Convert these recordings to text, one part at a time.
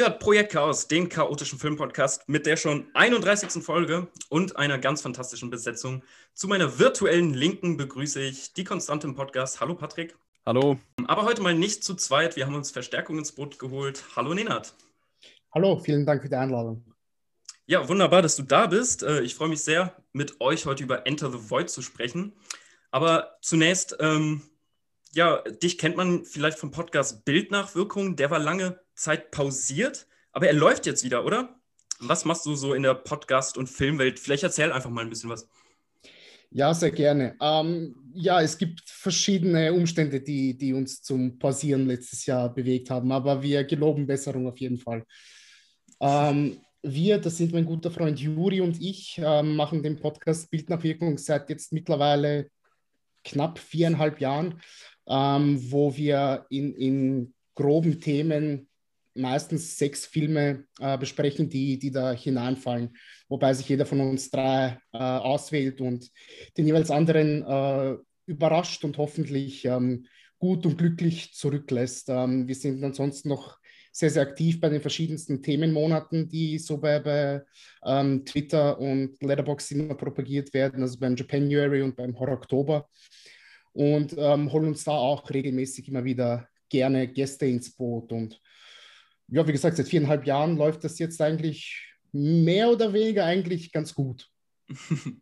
Ihr hört Projekt Chaos, den chaotischen Filmpodcast mit der schon 31. Folge und einer ganz fantastischen Besetzung. Zu meiner virtuellen Linken begrüße ich die Konstante im Podcast. Hallo Patrick. Hallo. Aber heute mal nicht zu zweit. Wir haben uns Verstärkung ins Boot geholt. Hallo Nenad. Hallo, vielen Dank für die Einladung. Ja, wunderbar, dass du da bist. Äh, ich freue mich sehr, mit euch heute über Enter the Void zu sprechen. Aber zunächst, ähm, ja, dich kennt man vielleicht vom Podcast Bildnachwirkung. Der war lange Zeit pausiert, aber er läuft jetzt wieder, oder? Was machst du so in der Podcast- und Filmwelt? Vielleicht erzähl einfach mal ein bisschen was. Ja, sehr gerne. Ähm, ja, es gibt verschiedene Umstände, die, die uns zum Pausieren letztes Jahr bewegt haben, aber wir geloben Besserung auf jeden Fall. Ähm, wir, das sind mein guter Freund Juri und ich, ähm, machen den Podcast Bildnachwirkung seit jetzt mittlerweile knapp viereinhalb Jahren, ähm, wo wir in, in groben Themen meistens sechs Filme äh, besprechen, die, die da hineinfallen, wobei sich jeder von uns drei äh, auswählt und den jeweils anderen äh, überrascht und hoffentlich ähm, gut und glücklich zurücklässt. Ähm, wir sind ansonsten noch sehr, sehr aktiv bei den verschiedensten Themenmonaten, die so bei, bei ähm, Twitter und Letterboxd immer propagiert werden, also beim Japanuary und beim Horror Oktober. Und ähm, holen uns da auch regelmäßig immer wieder gerne Gäste ins Boot und ja, wie gesagt, seit viereinhalb Jahren läuft das jetzt eigentlich mehr oder weniger eigentlich ganz gut.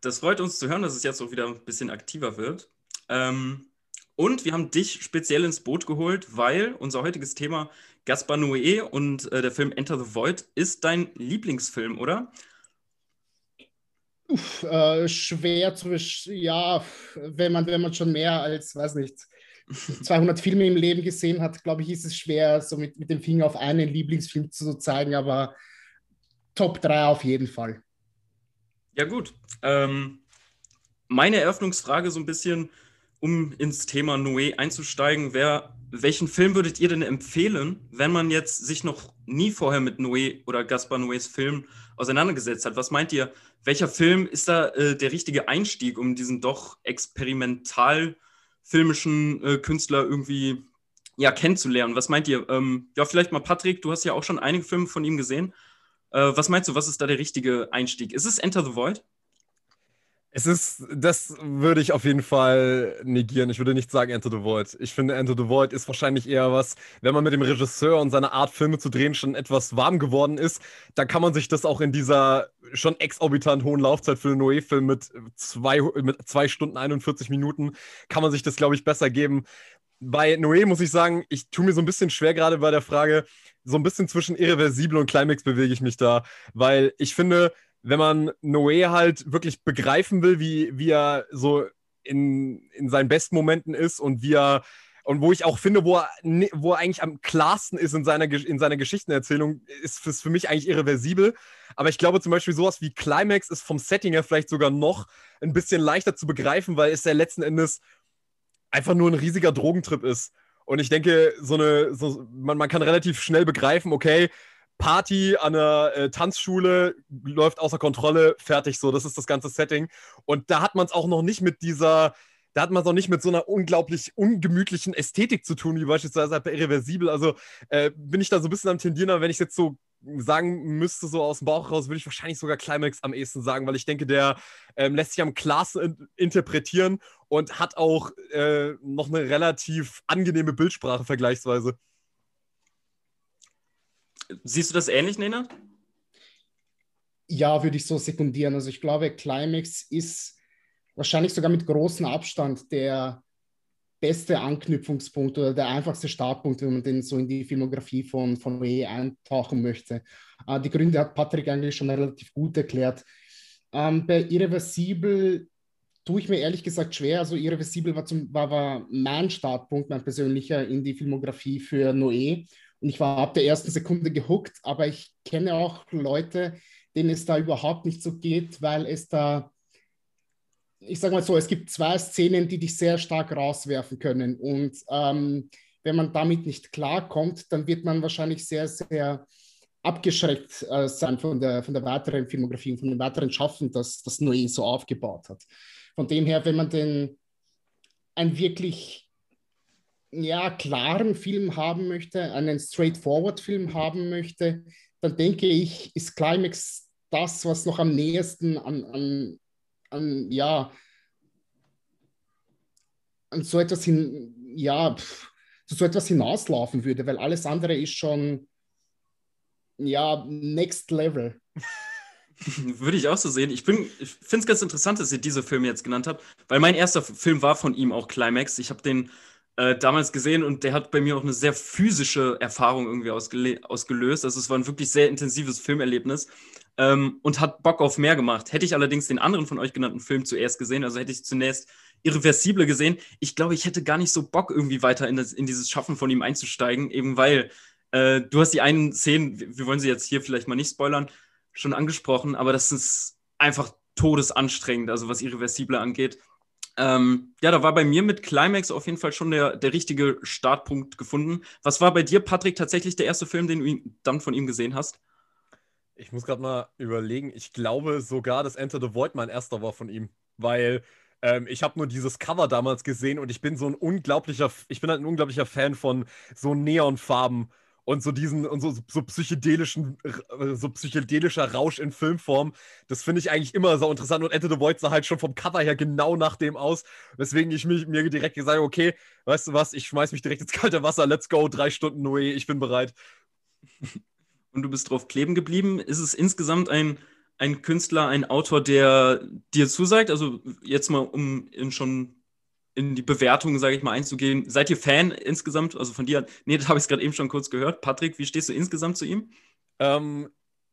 Das freut uns zu hören, dass es jetzt auch wieder ein bisschen aktiver wird. Ähm, und wir haben dich speziell ins Boot geholt, weil unser heutiges Thema Gaspar Noé und äh, der Film Enter the Void ist dein Lieblingsfilm, oder? Uff, äh, schwer zu, ja, wenn man, wenn man schon mehr als, weiß nicht, 200 Filme im Leben gesehen hat, glaube ich, ist es schwer, so mit, mit dem Finger auf einen Lieblingsfilm zu zeigen, aber Top 3 auf jeden Fall. Ja, gut. Ähm, meine Eröffnungsfrage so ein bisschen, um ins Thema Noé einzusteigen, wäre, welchen Film würdet ihr denn empfehlen, wenn man jetzt sich noch nie vorher mit Noé oder Gaspar Noés Film auseinandergesetzt hat? Was meint ihr, welcher Film ist da äh, der richtige Einstieg, um diesen doch experimental filmischen äh, Künstler irgendwie ja, kennenzulernen. Was meint ihr? Ähm, ja, vielleicht mal Patrick, du hast ja auch schon einige Filme von ihm gesehen. Äh, was meinst du, was ist da der richtige Einstieg? Ist es Enter the Void? Es ist, das würde ich auf jeden Fall negieren. Ich würde nicht sagen Enter the Void. Ich finde, Enter the Void ist wahrscheinlich eher was, wenn man mit dem Regisseur und seiner Art, Filme zu drehen, schon etwas warm geworden ist, dann kann man sich das auch in dieser schon exorbitant hohen Laufzeit für einen Noé-Film mit zwei, mit zwei Stunden 41 Minuten, kann man sich das, glaube ich, besser geben. Bei Noé muss ich sagen, ich tue mir so ein bisschen schwer gerade bei der Frage, so ein bisschen zwischen irreversibel und Climax bewege ich mich da, weil ich finde, wenn man Noé halt wirklich begreifen will, wie, wie er so in, in seinen besten Momenten ist und wie er und wo ich auch finde, wo er, wo er eigentlich am klarsten ist in seiner, in seiner Geschichtenerzählung, ist für, für mich eigentlich irreversibel. Aber ich glaube zum Beispiel sowas wie Climax ist vom Setting her vielleicht sogar noch ein bisschen leichter zu begreifen, weil es ja letzten Endes einfach nur ein riesiger Drogentrip ist. Und ich denke, so eine, so, man, man kann relativ schnell begreifen, okay, Party an einer äh, Tanzschule läuft außer Kontrolle, fertig so, das ist das ganze Setting. Und da hat man es auch noch nicht mit dieser, da hat man es auch nicht mit so einer unglaublich ungemütlichen Ästhetik zu tun, wie beispielsweise bei Irreversibel. Also äh, bin ich da so ein bisschen am Tendieren, aber wenn ich jetzt so sagen müsste, so aus dem Bauch raus, würde ich wahrscheinlich sogar Climax am ehesten sagen, weil ich denke, der ähm, lässt sich am klarsten in interpretieren und hat auch äh, noch eine relativ angenehme Bildsprache vergleichsweise. Siehst du das ähnlich, Nena? Ja, würde ich so sekundieren. Also ich glaube, Climax ist wahrscheinlich sogar mit großem Abstand der beste Anknüpfungspunkt oder der einfachste Startpunkt, wenn man den so in die Filmografie von, von OE eintauchen möchte. Äh, die Gründe hat Patrick eigentlich schon relativ gut erklärt. Ähm, bei Irreversibel tue ich mir ehrlich gesagt schwer. Also Irreversibel war, zum, war, war mein Startpunkt, mein persönlicher in die Filmografie für Noé. Und ich war ab der ersten Sekunde gehuckt, aber ich kenne auch Leute, denen es da überhaupt nicht so geht, weil es da, ich sage mal so, es gibt zwei Szenen, die dich sehr stark rauswerfen können. Und ähm, wenn man damit nicht klarkommt, dann wird man wahrscheinlich sehr, sehr abgeschreckt äh, sein von der, von der weiteren Filmografie und von dem weiteren Schaffen, das, das Noé so aufgebaut hat. Von dem her, wenn man den ein wirklich ja, klaren Film haben möchte, einen straightforward Film haben möchte, dann denke ich, ist Climax das, was noch am nächsten an, an, an ja, an so etwas hin, ja, pff, so etwas hinauslaufen würde, weil alles andere ist schon, ja, next level. Würde ich auch so sehen. Ich, ich finde es ganz interessant, dass ihr diese Filme jetzt genannt habt, weil mein erster Film war von ihm auch Climax. Ich habe den äh, damals gesehen und der hat bei mir auch eine sehr physische Erfahrung irgendwie ausgelöst. Also es war ein wirklich sehr intensives Filmerlebnis ähm, und hat Bock auf mehr gemacht. Hätte ich allerdings den anderen von euch genannten Film zuerst gesehen, also hätte ich zunächst Irreversible gesehen, ich glaube, ich hätte gar nicht so Bock, irgendwie weiter in, das, in dieses Schaffen von ihm einzusteigen, eben weil äh, du hast die einen Szenen, wir wollen sie jetzt hier vielleicht mal nicht spoilern, schon angesprochen, aber das ist einfach todesanstrengend, also was Irreversible angeht. Ähm, ja, da war bei mir mit Climax auf jeden Fall schon der, der richtige Startpunkt gefunden. Was war bei dir, Patrick, tatsächlich der erste Film, den du dann von ihm gesehen hast? Ich muss gerade mal überlegen. Ich glaube sogar, dass Enter the Void mein erster war von ihm, weil ähm, ich habe nur dieses Cover damals gesehen und ich bin so ein unglaublicher, ich bin halt ein unglaublicher Fan von so Neonfarben und so diesen und so, so psychedelischen, äh, so psychedelischer Rausch in Filmform. Das finde ich eigentlich immer so interessant und Enter the Void sah halt schon vom Cover her genau nach dem aus, weswegen ich mich, mir direkt gesagt habe, okay, weißt du was, ich schmeiß mich direkt ins kalte Wasser, let's go, drei Stunden Noé, ich bin bereit. Und du bist drauf kleben geblieben. Ist es insgesamt ein, ein Künstler, ein Autor, der dir zusagt? Also jetzt mal, um in schon in die Bewertung, sage ich mal, einzugehen. Seid ihr Fan insgesamt? Also von dir? Nee, das habe ich gerade eben schon kurz gehört. Patrick, wie stehst du insgesamt zu ihm? Ähm,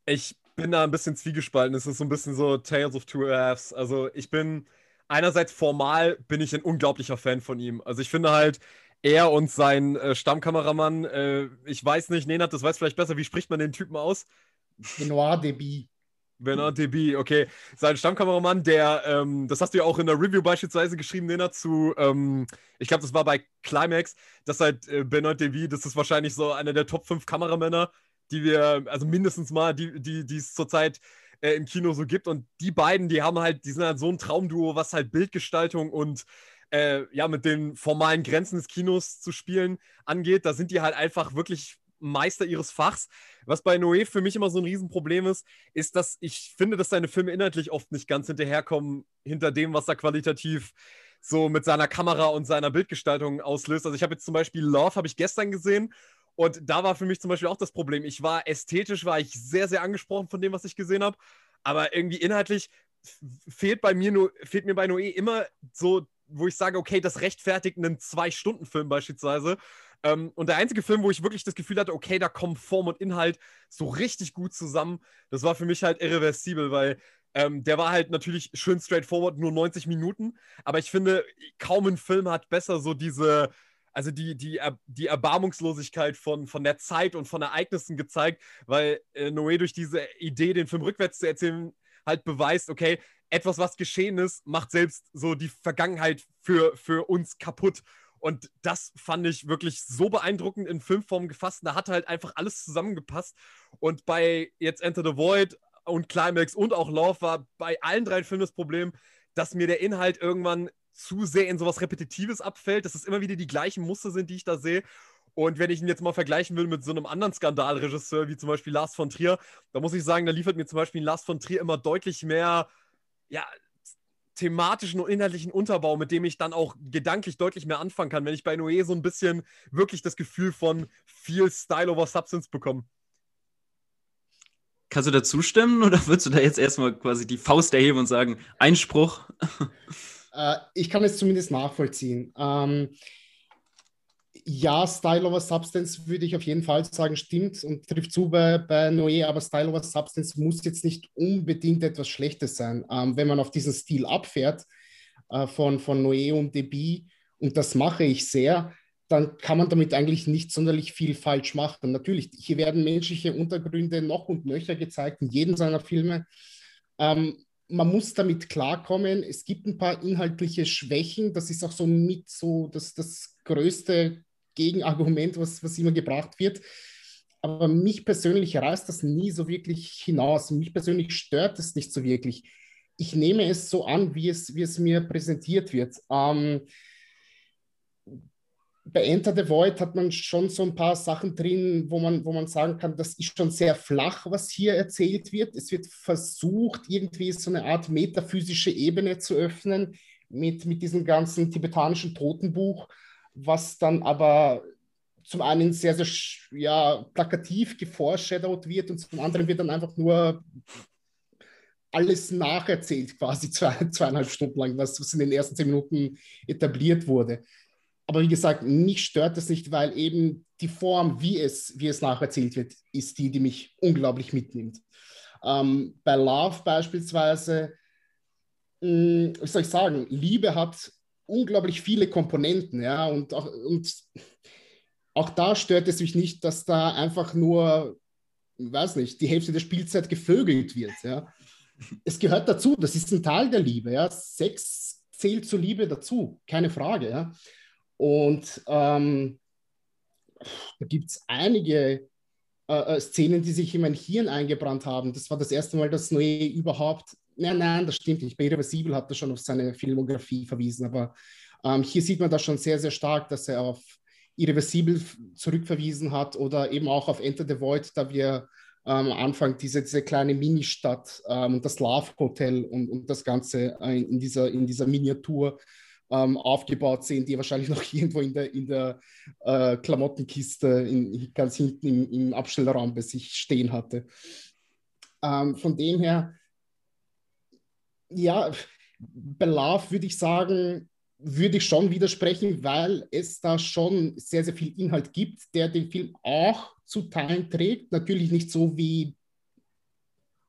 ich bin da ein bisschen zwiegespalten. Es ist so ein bisschen so Tales of Two Halves. Also ich bin einerseits formal bin ich ein unglaublicher Fan von ihm. Also ich finde halt, er und sein äh, Stammkameramann, äh, ich weiß nicht, Nenad, das weiß vielleicht besser, wie spricht man den Typen aus? Benoit Deby. Bernard DB, okay. Sein Stammkameramann, der, ähm, das hast du ja auch in der Review beispielsweise geschrieben, Nena, zu, ähm, ich glaube, das war bei Climax, dass halt äh, Bernard DB, das ist wahrscheinlich so einer der Top 5 Kameramänner, die wir, also mindestens mal, die, die, es zurzeit äh, im Kino so gibt. Und die beiden, die haben halt, die sind halt so ein Traumduo, was halt Bildgestaltung und äh, ja, mit den formalen Grenzen des Kinos zu spielen angeht. Da sind die halt einfach wirklich Meister ihres Fachs. Was bei Noé für mich immer so ein Riesenproblem ist, ist, dass ich finde, dass seine Filme inhaltlich oft nicht ganz hinterherkommen hinter dem, was er qualitativ so mit seiner Kamera und seiner Bildgestaltung auslöst. Also ich habe jetzt zum Beispiel Love, habe ich gestern gesehen und da war für mich zum Beispiel auch das Problem. Ich war ästhetisch, war ich sehr, sehr angesprochen von dem, was ich gesehen habe, aber irgendwie inhaltlich fehlt bei mir nur, fehlt mir bei Noé immer so, wo ich sage, okay, das rechtfertigt einen Zwei-Stunden-Film beispielsweise. Ähm, und der einzige Film, wo ich wirklich das Gefühl hatte, okay, da kommen Form und Inhalt so richtig gut zusammen, das war für mich halt irreversibel, weil ähm, der war halt natürlich schön straightforward, nur 90 Minuten. Aber ich finde, kaum ein Film hat besser so diese, also die, die, die Erbarmungslosigkeit von, von der Zeit und von Ereignissen gezeigt, weil äh, Noé durch diese Idee, den Film rückwärts zu erzählen, halt beweist, okay, etwas, was geschehen ist, macht selbst so die Vergangenheit für, für uns kaputt. Und das fand ich wirklich so beeindruckend in Filmform gefasst. Da hat halt einfach alles zusammengepasst. Und bei jetzt Enter the Void und Climax und auch Love war bei allen drei Filmen das Problem, dass mir der Inhalt irgendwann zu sehr in sowas Repetitives abfällt, dass es immer wieder die gleichen Muster sind, die ich da sehe. Und wenn ich ihn jetzt mal vergleichen will mit so einem anderen Skandalregisseur, wie zum Beispiel Lars von Trier, da muss ich sagen, da liefert mir zum Beispiel Lars von Trier immer deutlich mehr, ja, thematischen und inhaltlichen Unterbau, mit dem ich dann auch gedanklich deutlich mehr anfangen kann, wenn ich bei Noé so ein bisschen wirklich das Gefühl von viel Style over Substance bekomme. Kannst du da zustimmen oder würdest du da jetzt erstmal quasi die Faust erheben und sagen, Einspruch? Äh, ich kann es zumindest nachvollziehen. Ähm, ja, Style over Substance würde ich auf jeden Fall sagen, stimmt und trifft zu bei, bei Noé, aber Style over Substance muss jetzt nicht unbedingt etwas Schlechtes sein. Ähm, wenn man auf diesen Stil abfährt äh, von, von Noé und Deby, und das mache ich sehr, dann kann man damit eigentlich nicht sonderlich viel falsch machen. Natürlich, hier werden menschliche Untergründe noch und nöcher gezeigt in jedem seiner Filme. Ähm, man muss damit klarkommen. Es gibt ein paar inhaltliche Schwächen. Das ist auch so mit so das, das größte Gegenargument, was, was immer gebracht wird. Aber mich persönlich reißt das nie so wirklich hinaus. Mich persönlich stört es nicht so wirklich. Ich nehme es so an, wie es, wie es mir präsentiert wird. Ähm, bei Enter the Void hat man schon so ein paar Sachen drin, wo man, wo man sagen kann, das ist schon sehr flach, was hier erzählt wird. Es wird versucht, irgendwie so eine Art metaphysische Ebene zu öffnen mit, mit diesem ganzen tibetanischen Totenbuch, was dann aber zum einen sehr, sehr ja, plakativ geforeshadowed wird und zum anderen wird dann einfach nur alles nacherzählt, quasi zwei, zweieinhalb Stunden lang, was, was in den ersten zehn Minuten etabliert wurde. Aber wie gesagt, mich stört das nicht, weil eben die Form, wie es, wie es nacherzählt wird, ist die, die mich unglaublich mitnimmt. Ähm, bei Love beispielsweise, mh, hm, wie soll ich sagen, Liebe hat unglaublich viele Komponenten, ja, und auch, und auch da stört es mich nicht, dass da einfach nur, weiß nicht, die Hälfte der Spielzeit gevögelt wird, ja. Es gehört dazu, das ist ein Teil der Liebe, ja. Sex zählt zur Liebe dazu, keine Frage, ja. Und ähm, da gibt es einige äh, äh, Szenen, die sich in mein Hirn eingebrannt haben. Das war das erste Mal, dass Noé überhaupt, nein, nein, das stimmt nicht. Bei Irreversibel hat er schon auf seine Filmografie verwiesen, aber ähm, hier sieht man das schon sehr, sehr stark, dass er auf Irreversibel zurückverwiesen hat oder eben auch auf Enter the Void, da wir ähm, am Anfang diese, diese kleine Ministadt ähm, das Love Hotel und, und das Ganze äh, in, dieser, in dieser Miniatur ähm, aufgebaut sehen, die wahrscheinlich noch irgendwo in der, in der äh, Klamottenkiste in, ganz hinten im, im, Abstellraum bei sich stehen hatte. Ähm, von dem her, ja, Love würde ich sagen, würde ich schon widersprechen, weil es da schon sehr, sehr viel Inhalt gibt, der den Film auch zu Teilen trägt. Natürlich nicht so wie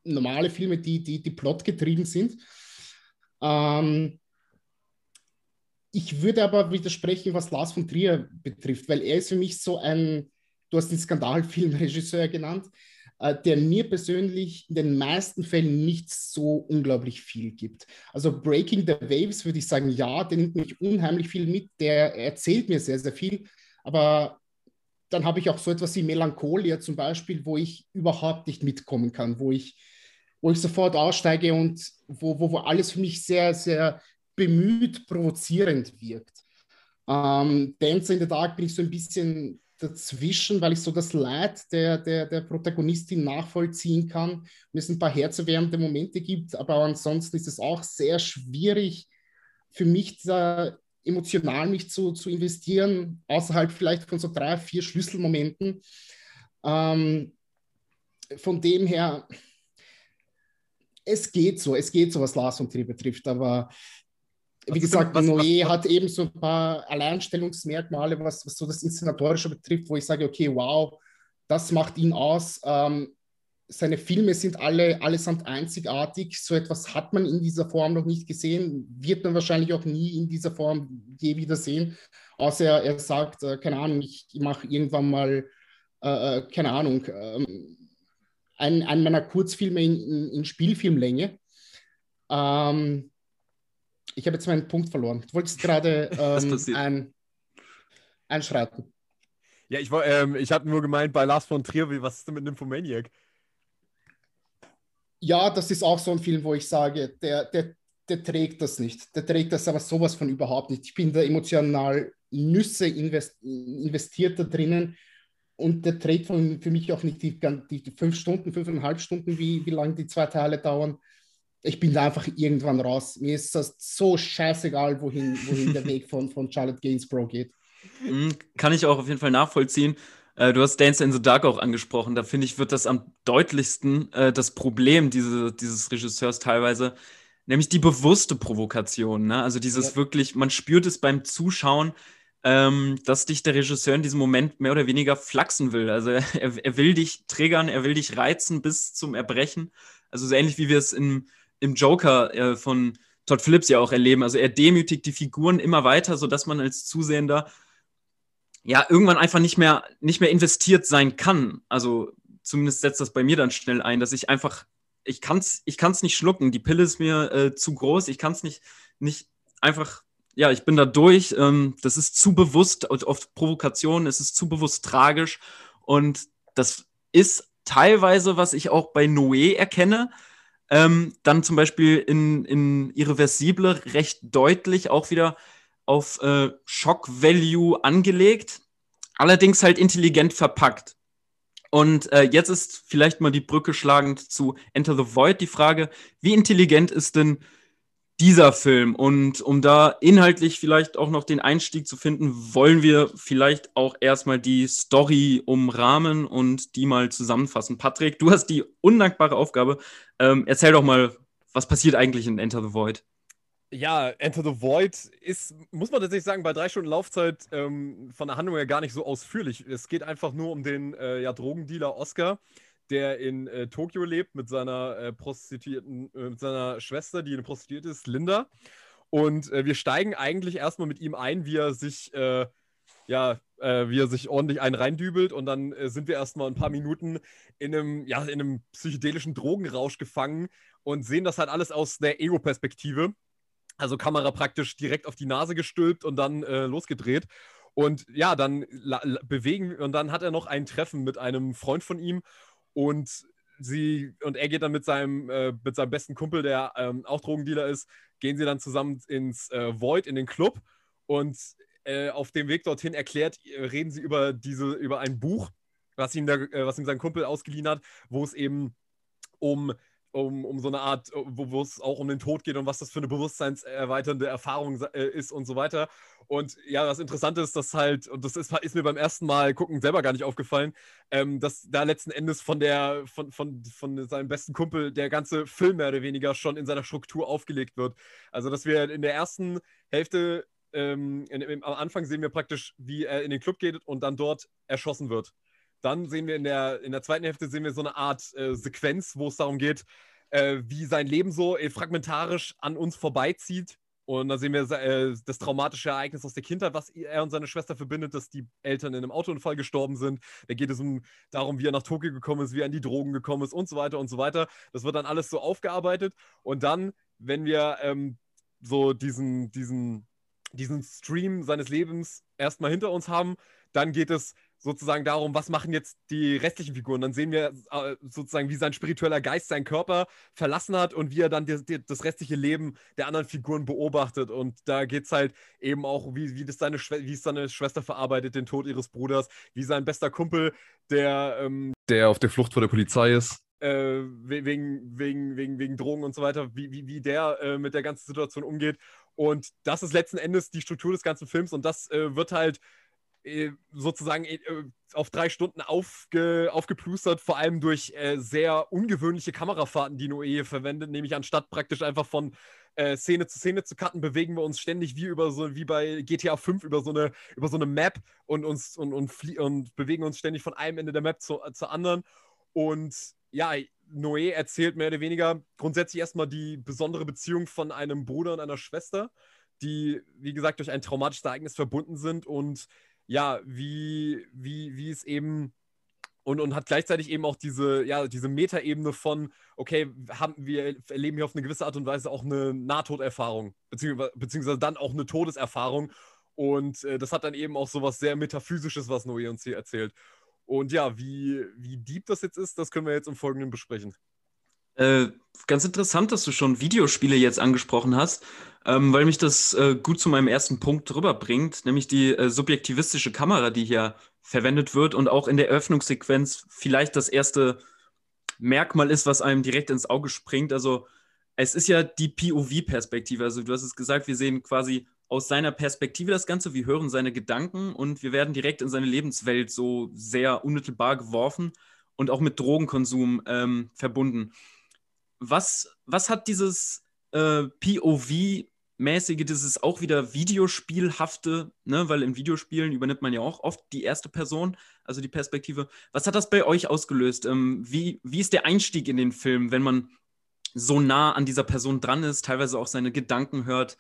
normale Filme, die, die, die plotgetrieben sind. Ähm, ich würde aber widersprechen, was Lars von Trier betrifft, weil er ist für mich so ein, du hast den Skandalfilmregisseur genannt, der mir persönlich in den meisten Fällen nicht so unglaublich viel gibt. Also Breaking the Waves würde ich sagen, ja, der nimmt mich unheimlich viel mit, der erzählt mir sehr, sehr viel, aber dann habe ich auch so etwas wie Melancholia zum Beispiel, wo ich überhaupt nicht mitkommen kann, wo ich, wo ich sofort aussteige und wo, wo, wo alles für mich sehr, sehr bemüht provozierend wirkt. Ähm, Dancer in the Dark bin ich so ein bisschen dazwischen, weil ich so das Leid der, der, der Protagonistin nachvollziehen kann und es ein paar herzerwärmende Momente gibt, aber ansonsten ist es auch sehr schwierig für mich da emotional mich zu, zu investieren, außerhalb vielleicht von so drei, vier Schlüsselmomenten. Ähm, von dem her, es geht so, es geht so, was Lars und Trier betrifft, aber wie gesagt, was, Noé hat eben so ein paar Alleinstellungsmerkmale, was, was so das Inszenatorische betrifft, wo ich sage, okay, wow, das macht ihn aus. Ähm, seine Filme sind alle allesamt einzigartig. So etwas hat man in dieser Form noch nicht gesehen, wird man wahrscheinlich auch nie in dieser Form je wieder sehen. Außer er, er sagt, äh, keine Ahnung, ich mache irgendwann mal, äh, äh keine Ahnung, äh, einen, einen meiner Kurzfilme in, in, in Spielfilmlänge. Ähm, ich habe jetzt meinen Punkt verloren. Du wolltest gerade ähm, ein, einschreiten. Ja, ich, ähm, ich hatte nur gemeint, bei Lars von Trier, was ist denn mit Nymphomaniac? Ja, das ist auch so ein Film, wo ich sage, der, der, der trägt das nicht. Der trägt das aber sowas von überhaupt nicht. Ich bin da emotional Nüsse invest, investiert da drinnen und der trägt von, für mich auch nicht die, die fünf Stunden, fünfeinhalb Stunden, wie, wie lange die zwei Teile dauern ich bin da einfach irgendwann raus. Mir ist das so scheißegal, wohin, wohin der Weg von, von Charlotte Gainsborough geht. Mhm, kann ich auch auf jeden Fall nachvollziehen. Äh, du hast Dance in the Dark auch angesprochen. Da finde ich, wird das am deutlichsten äh, das Problem diese, dieses Regisseurs teilweise, nämlich die bewusste Provokation. Ne? Also dieses ja. wirklich, man spürt es beim Zuschauen, ähm, dass dich der Regisseur in diesem Moment mehr oder weniger flachsen will. Also er, er will dich triggern, er will dich reizen bis zum Erbrechen. Also so ähnlich wie wir es in im Joker äh, von Todd Phillips ja auch erleben. Also er demütigt die Figuren immer weiter, sodass man als Zusehender ja irgendwann einfach nicht mehr, nicht mehr investiert sein kann. Also zumindest setzt das bei mir dann schnell ein, dass ich einfach, ich kann es ich kann's nicht schlucken. Die Pille ist mir äh, zu groß. Ich kann es nicht, nicht einfach, ja, ich bin da durch. Ähm, das ist zu bewusst, oft Provokation, es ist zu bewusst tragisch. Und das ist teilweise, was ich auch bei Noé erkenne, ähm, dann zum Beispiel in, in Irreversible recht deutlich auch wieder auf äh, Shock Value angelegt, allerdings halt intelligent verpackt. Und äh, jetzt ist vielleicht mal die Brücke schlagend zu Enter the Void die Frage, wie intelligent ist denn dieser Film? Und um da inhaltlich vielleicht auch noch den Einstieg zu finden, wollen wir vielleicht auch erstmal die Story umrahmen und die mal zusammenfassen. Patrick, du hast die undankbare Aufgabe. Ähm, erzähl doch mal, was passiert eigentlich in Enter the Void? Ja, Enter the Void ist, muss man tatsächlich sagen, bei drei Stunden Laufzeit ähm, von der Handlung her gar nicht so ausführlich. Es geht einfach nur um den äh, ja, Drogendealer Oscar, der in äh, Tokio lebt mit seiner äh, Prostituierten, äh, mit seiner Schwester, die eine Prostituierte ist, Linda. Und äh, wir steigen eigentlich erstmal mit ihm ein, wie er sich, äh, ja, wie er sich ordentlich einen reindübelt und dann sind wir erstmal ein paar Minuten in einem, ja, in einem psychedelischen Drogenrausch gefangen und sehen das halt alles aus der Ego-Perspektive. Also Kamera praktisch direkt auf die Nase gestülpt und dann losgedreht. Und ja, dann bewegen und dann hat er noch ein Treffen mit einem Freund von ihm und sie und er geht dann mit seinem, äh, mit seinem besten Kumpel, der ähm, auch Drogendealer ist, gehen sie dann zusammen ins äh, Void, in den Club. Und äh, auf dem Weg dorthin erklärt, äh, reden sie über diese, über ein Buch, was ihm, der, äh, was ihm sein Kumpel ausgeliehen hat, wo es eben um um, um so eine Art, wo, wo es auch um den Tod geht und was das für eine bewusstseinserweiternde Erfahrung äh, ist und so weiter. Und ja, das Interessante ist, dass halt, und das ist, ist mir beim ersten Mal gucken selber gar nicht aufgefallen, ähm, dass da letzten Endes von der, von, von, von seinem besten Kumpel der ganze Film mehr oder weniger schon in seiner Struktur aufgelegt wird. Also, dass wir in der ersten Hälfte, ähm, in, im, am Anfang sehen wir praktisch, wie er in den Club geht und dann dort erschossen wird. Dann sehen wir in der, in der zweiten Hälfte sehen wir so eine Art äh, Sequenz, wo es darum geht, äh, wie sein Leben so äh, fragmentarisch an uns vorbeizieht. Und da sehen wir äh, das traumatische Ereignis aus der Kindheit, was er und seine Schwester verbindet, dass die Eltern in einem Autounfall gestorben sind. Da geht es um darum, wie er nach Tokio gekommen ist, wie er an die Drogen gekommen ist und so weiter und so weiter. Das wird dann alles so aufgearbeitet. Und dann, wenn wir ähm, so diesen, diesen, diesen Stream seines Lebens erstmal hinter uns haben, dann geht es sozusagen darum, was machen jetzt die restlichen Figuren. Dann sehen wir äh, sozusagen, wie sein spiritueller Geist seinen Körper verlassen hat und wie er dann die, die, das restliche Leben der anderen Figuren beobachtet. Und da geht es halt eben auch, wie, wie, das seine wie es seine Schwester verarbeitet, den Tod ihres Bruders, wie sein bester Kumpel, der, ähm, der auf der Flucht vor der Polizei ist. Äh, wegen, wegen, wegen, wegen Drogen und so weiter, wie, wie, wie der äh, mit der ganzen Situation umgeht. Und das ist letzten Endes die Struktur des ganzen Films und das äh, wird halt sozusagen äh, auf drei Stunden aufge, aufgeplustert, vor allem durch äh, sehr ungewöhnliche Kamerafahrten, die Noe verwendet, nämlich anstatt praktisch einfach von äh, Szene zu Szene zu cutten, bewegen wir uns ständig wie über so wie bei GTA 5 über so eine über so eine Map und uns und, und, und bewegen uns ständig von einem Ende der Map zu, zur anderen. Und ja, Noé erzählt mehr oder weniger grundsätzlich erstmal die besondere Beziehung von einem Bruder und einer Schwester, die, wie gesagt, durch ein traumatisches Ereignis verbunden sind und ja, wie, wie, wie es eben und, und hat gleichzeitig eben auch diese, ja, diese Metaebene von, okay, haben, wir erleben hier auf eine gewisse Art und Weise auch eine Nahtoderfahrung, beziehungsweise, beziehungsweise dann auch eine Todeserfahrung. Und äh, das hat dann eben auch so was sehr Metaphysisches, was Noé uns hier erzählt. Und ja, wie, wie deep das jetzt ist, das können wir jetzt im Folgenden besprechen. Äh, ganz interessant, dass du schon Videospiele jetzt angesprochen hast, ähm, weil mich das äh, gut zu meinem ersten Punkt rüberbringt, nämlich die äh, subjektivistische Kamera, die hier verwendet wird und auch in der Eröffnungssequenz vielleicht das erste Merkmal ist, was einem direkt ins Auge springt. Also es ist ja die POV-Perspektive. Also du hast es gesagt, wir sehen quasi aus seiner Perspektive das Ganze, wir hören seine Gedanken und wir werden direkt in seine Lebenswelt so sehr unmittelbar geworfen und auch mit Drogenkonsum ähm, verbunden was, was hat dieses äh, POV-mäßige, dieses auch wieder Videospielhafte, ne? weil in Videospielen übernimmt man ja auch oft die erste Person, also die Perspektive. Was hat das bei euch ausgelöst? Ähm, wie, wie ist der Einstieg in den Film, wenn man so nah an dieser Person dran ist, teilweise auch seine Gedanken hört?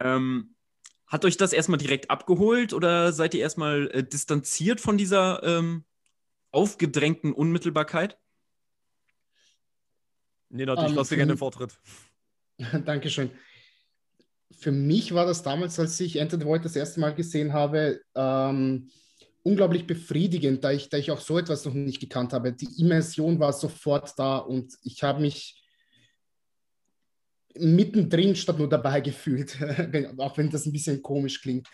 Ähm, hat euch das erstmal direkt abgeholt oder seid ihr erstmal äh, distanziert von dieser ähm, aufgedrängten Unmittelbarkeit? Nee, natürlich, ähm, lass dir gerne den Vortritt. Dankeschön. Für mich war das damals, als ich Enter the Void das erste Mal gesehen habe, ähm, unglaublich befriedigend, da ich, da ich auch so etwas noch nicht gekannt habe. Die Immersion war sofort da und ich habe mich mittendrin statt nur dabei gefühlt, auch wenn das ein bisschen komisch klingt.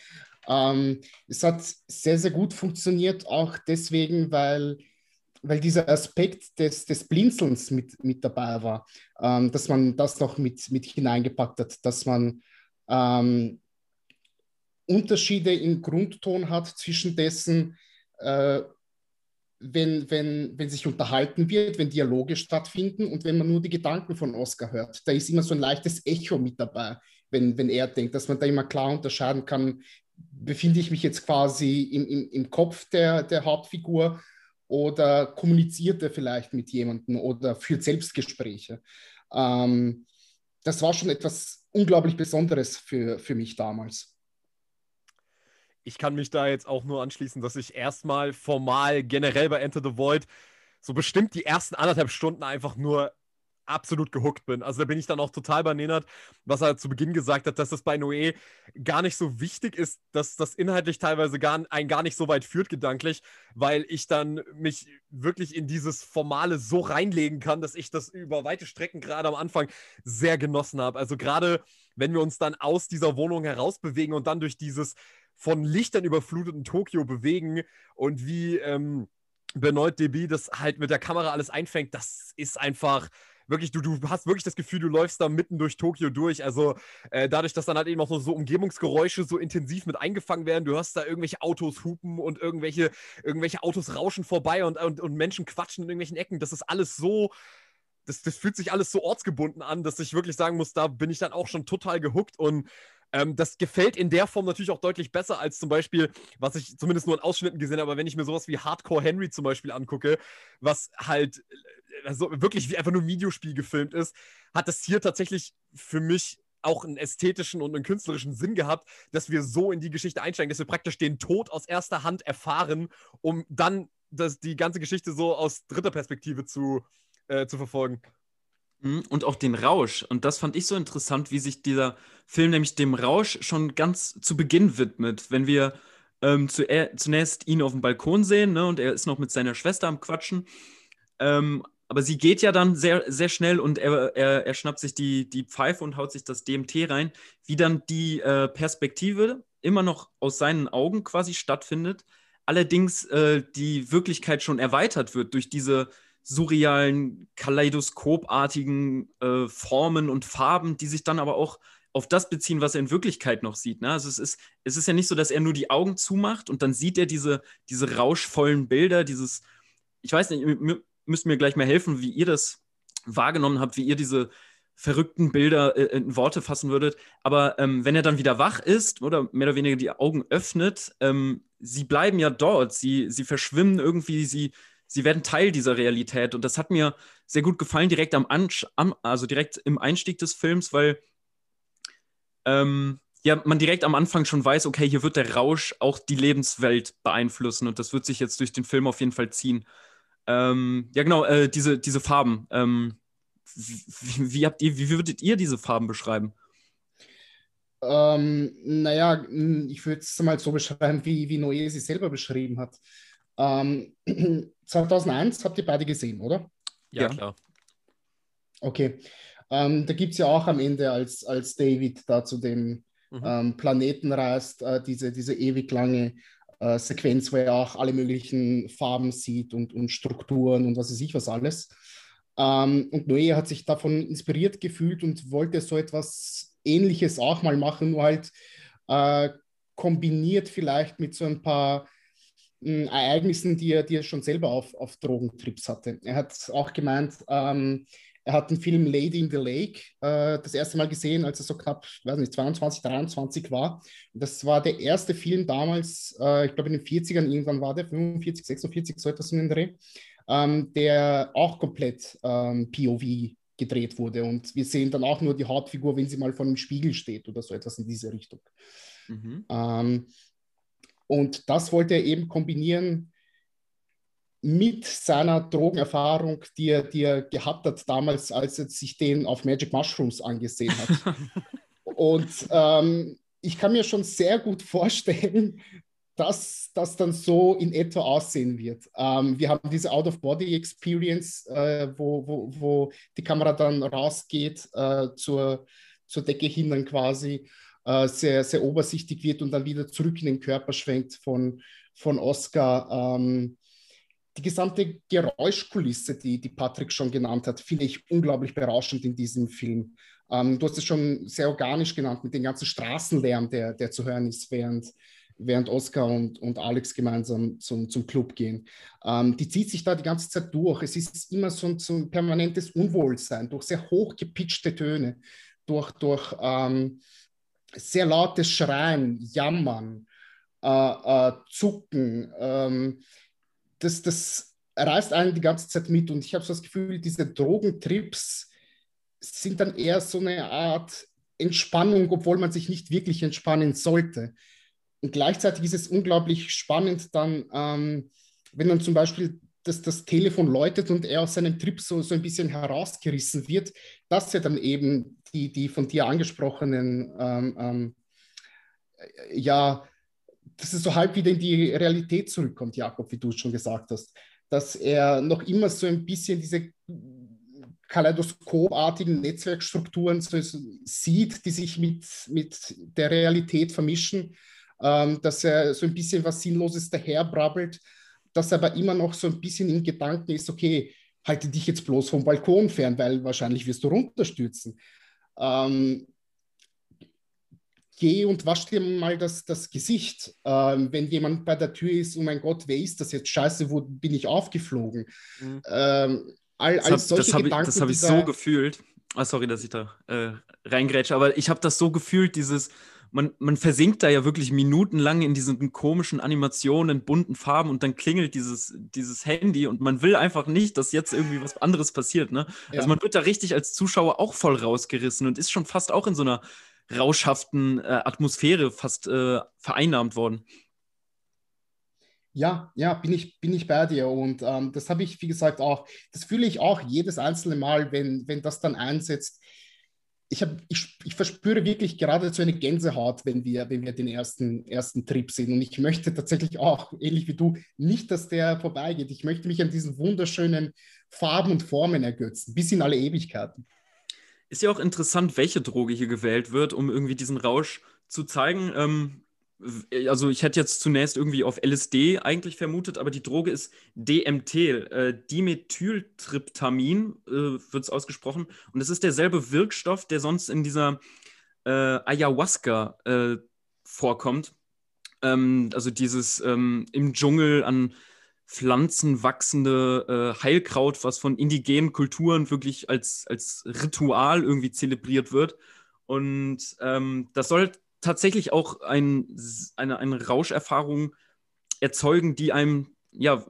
Ähm, es hat sehr, sehr gut funktioniert, auch deswegen, weil, weil dieser Aspekt des, des Blinzelns mit, mit dabei war, ähm, dass man das noch mit, mit hineingepackt hat, dass man ähm, Unterschiede im Grundton hat zwischen dessen, äh, wenn, wenn, wenn sich unterhalten wird, wenn Dialoge stattfinden und wenn man nur die Gedanken von Oscar hört. Da ist immer so ein leichtes Echo mit dabei, wenn, wenn er denkt, dass man da immer klar unterscheiden kann, befinde ich mich jetzt quasi im, im, im Kopf der, der Hauptfigur oder kommuniziert er vielleicht mit jemandem oder führt Selbstgespräche. Ähm, das war schon etwas unglaublich Besonderes für, für mich damals. Ich kann mich da jetzt auch nur anschließen, dass ich erstmal formal generell bei Enter the Void so bestimmt die ersten anderthalb Stunden einfach nur absolut gehuckt bin. Also da bin ich dann auch total bei Nenad, was er zu Beginn gesagt hat, dass das bei Noé gar nicht so wichtig ist, dass das inhaltlich teilweise gar, einen gar nicht so weit führt gedanklich, weil ich dann mich wirklich in dieses Formale so reinlegen kann, dass ich das über weite Strecken gerade am Anfang sehr genossen habe. Also gerade wenn wir uns dann aus dieser Wohnung herausbewegen und dann durch dieses von Lichtern überfluteten Tokio bewegen und wie ähm, Benoit DB das halt mit der Kamera alles einfängt, das ist einfach wirklich, du, du hast wirklich das Gefühl, du läufst da mitten durch Tokio durch. Also äh, dadurch, dass dann halt eben auch so, so Umgebungsgeräusche so intensiv mit eingefangen werden, du hörst da irgendwelche Autos hupen und irgendwelche, irgendwelche Autos rauschen vorbei und, und, und Menschen quatschen in irgendwelchen Ecken. Das ist alles so. Das, das fühlt sich alles so ortsgebunden an, dass ich wirklich sagen muss, da bin ich dann auch schon total gehuckt und ähm, das gefällt in der Form natürlich auch deutlich besser als zum Beispiel, was ich zumindest nur in Ausschnitten gesehen habe, aber wenn ich mir sowas wie Hardcore Henry zum Beispiel angucke, was halt also wirklich wie einfach nur ein Videospiel gefilmt ist, hat das hier tatsächlich für mich auch einen ästhetischen und einen künstlerischen Sinn gehabt, dass wir so in die Geschichte einsteigen, dass wir praktisch den Tod aus erster Hand erfahren, um dann das, die ganze Geschichte so aus dritter Perspektive zu, äh, zu verfolgen. Mhm, und auch den Rausch. Und das fand ich so interessant, wie sich dieser Film nämlich dem Rausch schon ganz zu Beginn widmet. Wenn wir ähm, zu, zunächst ihn auf dem Balkon sehen ne, und er ist noch mit seiner Schwester am Quatschen. Ähm, aber sie geht ja dann sehr, sehr schnell und er, er, er schnappt sich die, die Pfeife und haut sich das DMT rein, wie dann die äh, Perspektive immer noch aus seinen Augen quasi stattfindet, allerdings äh, die Wirklichkeit schon erweitert wird durch diese surrealen, kaleidoskopartigen äh, Formen und Farben, die sich dann aber auch auf das beziehen, was er in Wirklichkeit noch sieht. Ne? Also es ist, es ist ja nicht so, dass er nur die Augen zumacht und dann sieht er diese, diese rauschvollen Bilder, dieses, ich weiß nicht, müsst mir gleich mal helfen, wie ihr das wahrgenommen habt, wie ihr diese verrückten Bilder äh, in Worte fassen würdet. Aber ähm, wenn er dann wieder wach ist oder mehr oder weniger die Augen öffnet, ähm, sie bleiben ja dort, sie, sie verschwimmen irgendwie, sie, sie werden Teil dieser Realität. Und das hat mir sehr gut gefallen, direkt am, Ansch am also direkt im Einstieg des Films, weil ähm, ja, man direkt am Anfang schon weiß, okay, hier wird der Rausch auch die Lebenswelt beeinflussen und das wird sich jetzt durch den Film auf jeden Fall ziehen. Ähm, ja, genau, äh, diese, diese Farben. Ähm, wie, wie, habt ihr, wie würdet ihr diese Farben beschreiben? Ähm, naja, ich würde es mal so beschreiben, wie, wie Noé sie selber beschrieben hat. Ähm, 2001 habt ihr beide gesehen, oder? Ja, ja. klar. Okay. Ähm, da gibt es ja auch am Ende, als, als David da zu dem mhm. ähm, Planeten reist, äh, diese, diese ewig lange äh, Sequenz, wo er auch alle möglichen Farben sieht und, und Strukturen und was weiß ich was alles. Ähm, und Noé hat sich davon inspiriert gefühlt und wollte so etwas Ähnliches auch mal machen, nur halt äh, kombiniert vielleicht mit so ein paar äh, Ereignissen, die er, die er schon selber auf, auf Drogentrips hatte. Er hat auch gemeint, ähm, er hat den Film Lady in the Lake äh, das erste Mal gesehen, als er so knapp, weiß nicht, 22, 23 war. Und das war der erste Film damals, äh, ich glaube in den 40ern irgendwann war der, 45, 46, so etwas in den Dreh, ähm, der auch komplett ähm, POV gedreht wurde. Und wir sehen dann auch nur die Hauptfigur, wenn sie mal vor einem Spiegel steht oder so etwas in diese Richtung. Mhm. Ähm, und das wollte er eben kombinieren mit seiner Drogenerfahrung, die er, die er gehabt hat damals, als er sich den auf Magic Mushrooms angesehen hat. Und ähm, ich kann mir schon sehr gut vorstellen, dass das dann so in etwa aussehen wird. Ähm, wir haben diese Out-of-Body-Experience, äh, wo, wo, wo die Kamera dann rausgeht äh, zur, zur Decke hin dann quasi äh, sehr, sehr obersichtig wird und dann wieder zurück in den Körper schwenkt von, von Oscar. Ähm, die gesamte Geräuschkulisse, die, die Patrick schon genannt hat, finde ich unglaublich berauschend in diesem Film. Ähm, du hast es schon sehr organisch genannt mit dem ganzen Straßenlärm, der, der zu hören ist, während, während Oscar und, und Alex gemeinsam zum, zum Club gehen. Ähm, die zieht sich da die ganze Zeit durch. Es ist immer so ein, so ein permanentes Unwohlsein durch sehr hoch gepitchte Töne, durch, durch ähm, sehr lautes Schreien, Jammern, äh, äh, Zucken. Ähm, das, das reißt einen die ganze Zeit mit und ich habe so das Gefühl, diese Drogentrips sind dann eher so eine Art Entspannung, obwohl man sich nicht wirklich entspannen sollte. Und gleichzeitig ist es unglaublich spannend dann, ähm, wenn dann zum Beispiel das, das Telefon läutet und er aus seinem Trip so, so ein bisschen herausgerissen wird, dass er dann eben die, die von dir angesprochenen, ähm, ähm, ja, dass es so halb wieder in die Realität zurückkommt, Jakob, wie du schon gesagt hast, dass er noch immer so ein bisschen diese kaleidoskopartigen Netzwerkstrukturen so sieht, die sich mit, mit der Realität vermischen, ähm, dass er so ein bisschen was Sinnloses daherbrabbelt, dass er aber immer noch so ein bisschen im Gedanken ist, okay, halte dich jetzt bloß vom Balkon fern, weil wahrscheinlich wirst du runterstürzen. Ähm, geh und wasch dir mal das, das Gesicht. Ähm, wenn jemand bei der Tür ist, oh mein Gott, wer ist das jetzt? Scheiße, wo bin ich aufgeflogen? Mhm. Ähm, all, all das habe hab ich, das hab ich so gefühlt. Ah, sorry, dass ich da äh, reingrätsche, aber ich habe das so gefühlt, dieses, man, man versinkt da ja wirklich minutenlang in diesen komischen Animationen, bunten Farben und dann klingelt dieses, dieses Handy und man will einfach nicht, dass jetzt irgendwie was anderes passiert. Ne? Ja. Also man wird da richtig als Zuschauer auch voll rausgerissen und ist schon fast auch in so einer rauschhaften äh, Atmosphäre fast äh, vereinnahmt worden. Ja, ja, bin ich, bin ich bei dir. Und ähm, das habe ich, wie gesagt, auch, das fühle ich auch jedes einzelne Mal, wenn, wenn das dann einsetzt. Ich, hab, ich, ich verspüre wirklich geradezu eine Gänsehaut, wenn wir, wenn wir den ersten, ersten Trip sehen. Und ich möchte tatsächlich auch, ähnlich wie du, nicht, dass der vorbeigeht. Ich möchte mich an diesen wunderschönen Farben und Formen ergötzen, bis in alle Ewigkeiten. Ist ja auch interessant, welche Droge hier gewählt wird, um irgendwie diesen Rausch zu zeigen. Ähm, also ich hätte jetzt zunächst irgendwie auf LSD eigentlich vermutet, aber die Droge ist DMT, äh, Dimethyltryptamin äh, wird es ausgesprochen. Und es ist derselbe Wirkstoff, der sonst in dieser äh, Ayahuasca äh, vorkommt. Ähm, also dieses ähm, im Dschungel an Pflanzen wachsende äh, Heilkraut, was von indigenen Kulturen wirklich als, als Ritual irgendwie zelebriert wird. Und ähm, das soll tatsächlich auch ein, eine, eine Rauscherfahrung erzeugen, die einem ja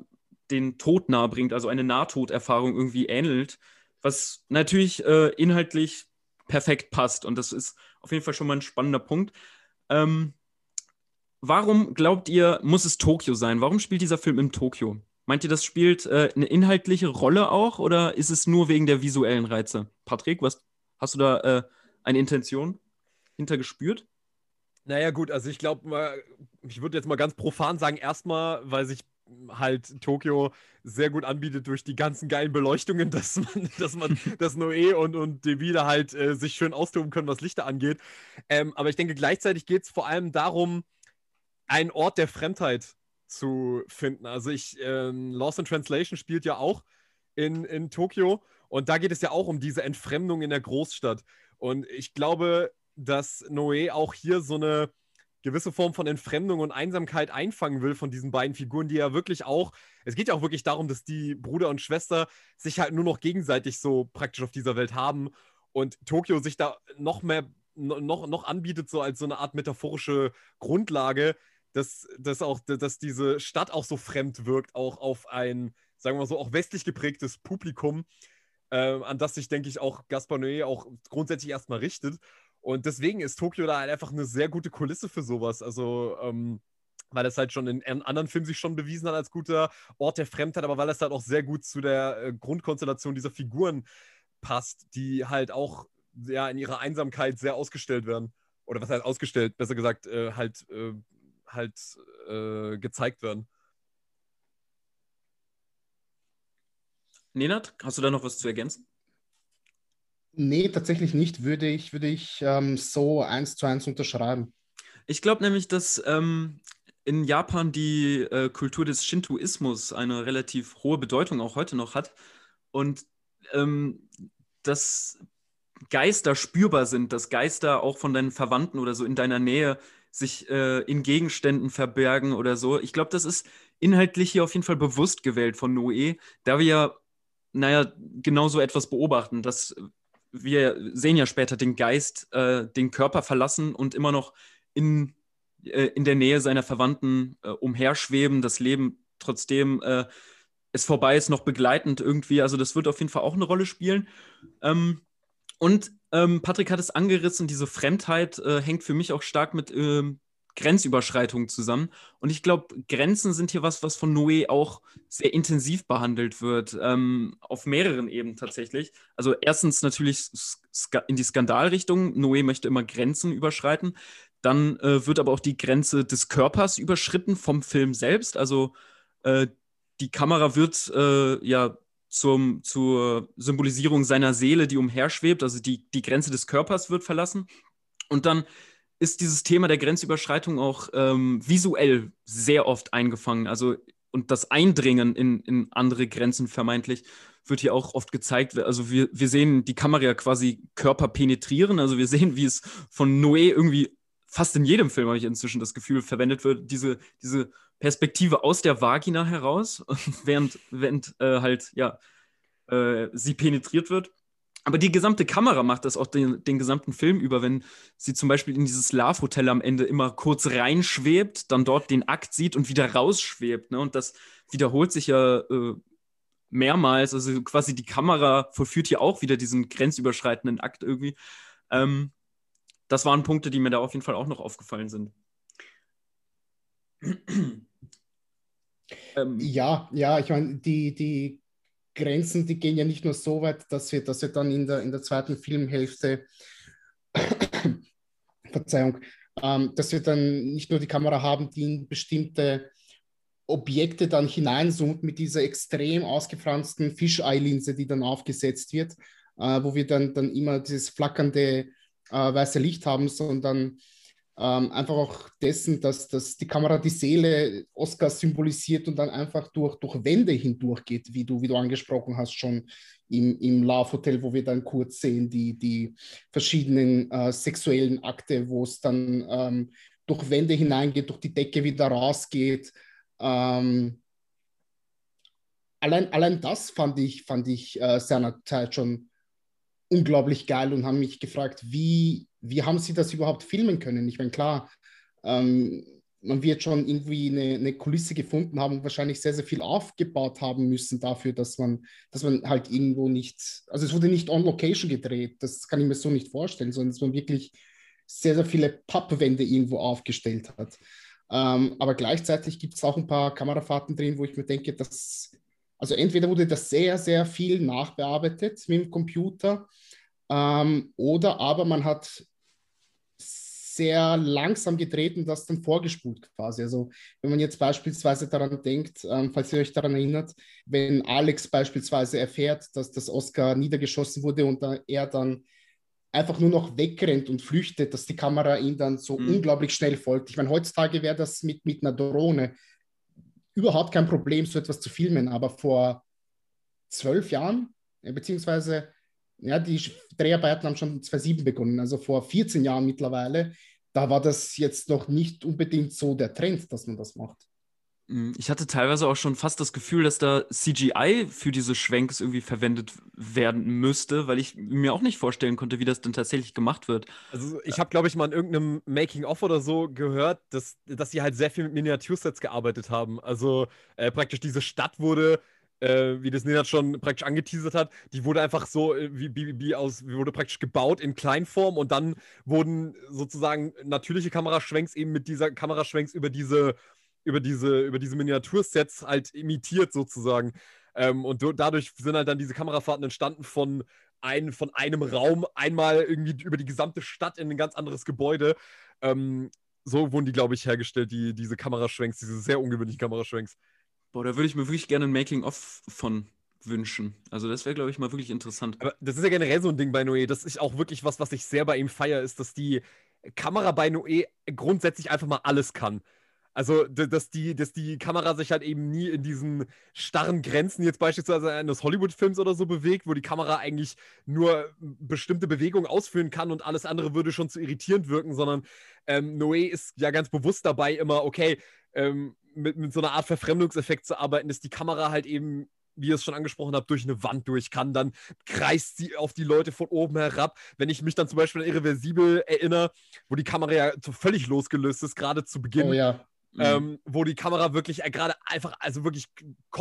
den Tod nahe bringt, also eine Nahtoderfahrung irgendwie ähnelt, was natürlich äh, inhaltlich perfekt passt. Und das ist auf jeden Fall schon mal ein spannender Punkt. Ähm, Warum glaubt ihr, muss es Tokio sein? Warum spielt dieser Film in Tokio? Meint ihr, das spielt äh, eine inhaltliche Rolle auch oder ist es nur wegen der visuellen Reize? Patrick, was hast du da äh, eine Intention hintergespürt? Naja, gut, also ich glaube, ich würde jetzt mal ganz profan sagen, erstmal, weil sich halt Tokio sehr gut anbietet durch die ganzen geilen Beleuchtungen, dass man, dass man, dass Noé und, und Devide halt äh, sich schön austoben können, was Lichter angeht. Ähm, aber ich denke, gleichzeitig geht es vor allem darum, einen Ort der Fremdheit zu finden. Also ich, ähm, Lost in Translation spielt ja auch in, in Tokio und da geht es ja auch um diese Entfremdung in der Großstadt. Und ich glaube, dass Noé auch hier so eine gewisse Form von Entfremdung und Einsamkeit einfangen will von diesen beiden Figuren, die ja wirklich auch, es geht ja auch wirklich darum, dass die Bruder und Schwester sich halt nur noch gegenseitig so praktisch auf dieser Welt haben und Tokio sich da noch mehr, noch, noch anbietet, so als so eine Art metaphorische Grundlage, dass, dass auch, dass diese Stadt auch so fremd wirkt, auch auf ein, sagen wir mal so, auch westlich geprägtes Publikum, äh, an das sich, denke ich, auch Gaspar Noé auch grundsätzlich erstmal richtet. Und deswegen ist Tokio da halt einfach eine sehr gute Kulisse für sowas. Also, ähm, weil es halt schon in, anderen Filmen sich schon bewiesen hat als guter Ort der Fremdheit, aber weil es halt auch sehr gut zu der äh, Grundkonstellation dieser Figuren passt, die halt auch ja, in ihrer Einsamkeit sehr ausgestellt werden. Oder was heißt ausgestellt? Besser gesagt, äh, halt äh, halt äh, gezeigt werden. Nenad, hast du da noch was zu ergänzen? Nee, tatsächlich nicht. Würde ich, würde ich ähm, so eins zu eins unterschreiben. Ich glaube nämlich, dass ähm, in Japan die äh, Kultur des Shintoismus eine relativ hohe Bedeutung auch heute noch hat. Und ähm, dass Geister spürbar sind, dass Geister auch von deinen Verwandten oder so in deiner Nähe sich äh, in Gegenständen verbergen oder so. Ich glaube, das ist inhaltlich hier auf jeden Fall bewusst gewählt von Noé, da wir ja, naja, genau so etwas beobachten, dass wir sehen ja später den Geist äh, den Körper verlassen und immer noch in, äh, in der Nähe seiner Verwandten äh, umherschweben, das Leben trotzdem äh, es vorbei ist, noch begleitend irgendwie. Also das wird auf jeden Fall auch eine Rolle spielen. Ähm, und ähm, Patrick hat es angerissen, diese Fremdheit äh, hängt für mich auch stark mit ähm, Grenzüberschreitungen zusammen. Und ich glaube, Grenzen sind hier was, was von Noé auch sehr intensiv behandelt wird, ähm, auf mehreren Ebenen tatsächlich. Also erstens natürlich in die Skandalrichtung. Noé möchte immer Grenzen überschreiten. Dann äh, wird aber auch die Grenze des Körpers überschritten vom Film selbst. Also äh, die Kamera wird äh, ja zum, zur Symbolisierung seiner Seele, die umherschwebt, also die, die Grenze des Körpers wird verlassen. Und dann ist dieses Thema der Grenzüberschreitung auch ähm, visuell sehr oft eingefangen. Also und das Eindringen in, in andere Grenzen vermeintlich wird hier auch oft gezeigt. Also wir, wir sehen die Kamera quasi Körper penetrieren. Also wir sehen, wie es von Noé irgendwie fast in jedem Film, habe ich inzwischen das Gefühl, verwendet wird, diese, diese Perspektive aus der Vagina heraus, während, während äh, halt, ja, äh, sie penetriert wird. Aber die gesamte Kamera macht das auch den, den gesamten Film über, wenn sie zum Beispiel in dieses Love-Hotel am Ende immer kurz reinschwebt, dann dort den Akt sieht und wieder rausschwebt. Ne? Und das wiederholt sich ja äh, mehrmals. Also quasi die Kamera vollführt hier auch wieder diesen grenzüberschreitenden Akt irgendwie. Ähm, das waren Punkte, die mir da auf jeden Fall auch noch aufgefallen sind. ähm, ja, ja, ich meine, die, die Grenzen, die gehen ja nicht nur so weit, dass wir, dass wir dann in der, in der zweiten Filmhälfte, Verzeihung, ähm, dass wir dann nicht nur die Kamera haben, die in bestimmte Objekte dann hineinzoomt mit dieser extrem ausgefransten Fischei-Linse, die dann aufgesetzt wird, äh, wo wir dann, dann immer dieses flackernde äh, weiße Licht haben, sondern ähm, einfach auch dessen, dass, dass die Kamera die Seele Oscars symbolisiert und dann einfach durch, durch Wände hindurchgeht, wie du, wie du angesprochen hast, schon im, im Love Hotel, wo wir dann kurz sehen, die, die verschiedenen äh, sexuellen Akte, wo es dann ähm, durch Wände hineingeht, durch die Decke wieder rausgeht. Ähm, allein, allein das fand ich, fand ich äh, seinerzeit schon unglaublich geil und haben mich gefragt, wie, wie haben sie das überhaupt filmen können? Ich meine, klar, ähm, man wird schon irgendwie eine, eine, Kulisse gefunden haben und wahrscheinlich sehr, sehr viel aufgebaut haben müssen dafür, dass man, dass man halt irgendwo nicht, also es wurde nicht on Location gedreht, das kann ich mir so nicht vorstellen, sondern dass man wirklich sehr, sehr viele Pappwände irgendwo aufgestellt hat. Ähm, aber gleichzeitig gibt es auch ein paar Kamerafahrten drin, wo ich mir denke, dass, also entweder wurde das sehr, sehr viel nachbearbeitet mit dem Computer ähm, oder aber man hat sehr langsam gedreht und das dann vorgespult quasi. Also wenn man jetzt beispielsweise daran denkt, ähm, falls ihr euch daran erinnert, wenn Alex beispielsweise erfährt, dass das Oscar niedergeschossen wurde und da er dann einfach nur noch wegrennt und flüchtet, dass die Kamera ihn dann so mhm. unglaublich schnell folgt. Ich meine, heutzutage wäre das mit, mit einer Drohne überhaupt kein Problem, so etwas zu filmen, aber vor zwölf Jahren, beziehungsweise ja, die Dreharbeiten haben schon 2007 begonnen, also vor 14 Jahren mittlerweile da war das jetzt noch nicht unbedingt so der Trend, dass man das macht. Mm, ich hatte teilweise auch schon fast das Gefühl, dass da CGI für diese Schwenks irgendwie verwendet werden müsste, weil ich mir auch nicht vorstellen konnte, wie das denn tatsächlich gemacht wird. Also ich habe, glaube ich, mal in irgendeinem Making-of oder so gehört, dass, dass sie halt sehr viel mit Miniatursets gearbeitet haben. Also äh, praktisch diese Stadt wurde äh, wie das Nenad schon praktisch angeteasert hat, die wurde einfach so äh, wie, wie, wie aus, wurde praktisch gebaut in Kleinform und dann wurden sozusagen natürliche Kameraschwenks eben mit dieser Kameraschwenks über diese, über diese, über diese Miniatursets halt imitiert sozusagen. Ähm, und dadurch sind halt dann diese Kamerafahrten entstanden von, ein, von einem Raum einmal irgendwie über die gesamte Stadt in ein ganz anderes Gebäude. Ähm, so wurden die, glaube ich, hergestellt, die, diese Kameraschwenks, diese sehr ungewöhnlichen Kameraschwenks. Boah, da würde ich mir wirklich gerne ein Making-of von wünschen. Also das wäre, glaube ich, mal wirklich interessant. Aber das ist ja generell so ein Ding bei Noé. Das ist auch wirklich was, was ich sehr bei ihm feiere, ist, dass die Kamera bei Noé grundsätzlich einfach mal alles kann. Also, dass die, dass die Kamera sich halt eben nie in diesen starren Grenzen jetzt beispielsweise eines Hollywood-Films oder so bewegt, wo die Kamera eigentlich nur bestimmte Bewegungen ausführen kann und alles andere würde schon zu irritierend wirken, sondern ähm, Noé ist ja ganz bewusst dabei immer, okay, ähm, mit, mit so einer Art Verfremdungseffekt zu arbeiten, dass die Kamera halt eben wie ihr es schon angesprochen habt, durch eine Wand durch kann, dann kreist sie auf die Leute von oben herab. Wenn ich mich dann zum Beispiel an Irreversibel erinnere, wo die Kamera ja völlig losgelöst ist, gerade zu Beginn. Oh ja. Mhm. Ähm, wo die Kamera wirklich äh, gerade einfach, also wirklich,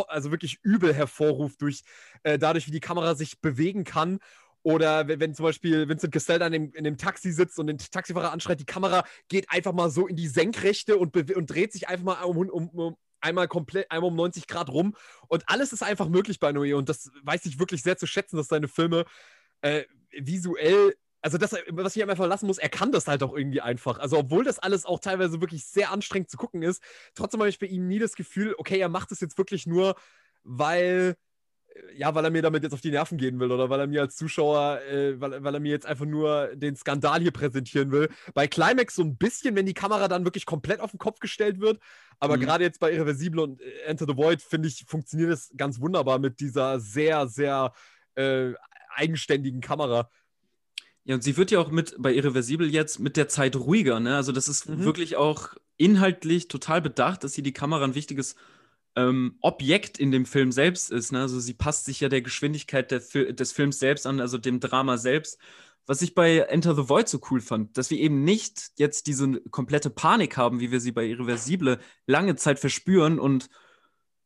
also wirklich übel hervorruft, durch, äh, dadurch, wie die Kamera sich bewegen kann. Oder wenn, wenn zum Beispiel Vincent Cassell dann in, in dem Taxi sitzt und den Taxifahrer anschreit, die Kamera geht einfach mal so in die Senkrechte und, und dreht sich einfach mal um, um, um einmal komplett, einmal um 90 Grad rum. Und alles ist einfach möglich bei Noé. Und das weiß ich wirklich sehr zu schätzen, dass seine Filme äh, visuell also das, was ich einfach lassen muss, er kann das halt auch irgendwie einfach. Also obwohl das alles auch teilweise wirklich sehr anstrengend zu gucken ist, trotzdem habe ich bei ihm nie das Gefühl, okay, er macht das jetzt wirklich nur, weil, ja, weil er mir damit jetzt auf die Nerven gehen will oder weil er mir als Zuschauer, äh, weil, weil er mir jetzt einfach nur den Skandal hier präsentieren will. Bei Climax so ein bisschen, wenn die Kamera dann wirklich komplett auf den Kopf gestellt wird, aber mhm. gerade jetzt bei Irreversible und äh, Enter the Void, finde ich, funktioniert es ganz wunderbar mit dieser sehr, sehr äh, eigenständigen Kamera. Ja, und sie wird ja auch mit bei Irreversibel jetzt mit der Zeit ruhiger, ne? Also das ist mhm. wirklich auch inhaltlich total bedacht, dass sie die Kamera ein wichtiges ähm, Objekt in dem Film selbst ist. Ne? Also sie passt sich ja der Geschwindigkeit der Fi des Films selbst an, also dem Drama selbst. Was ich bei Enter the Void so cool fand, dass wir eben nicht jetzt diese komplette Panik haben, wie wir sie bei Irreversible lange Zeit verspüren und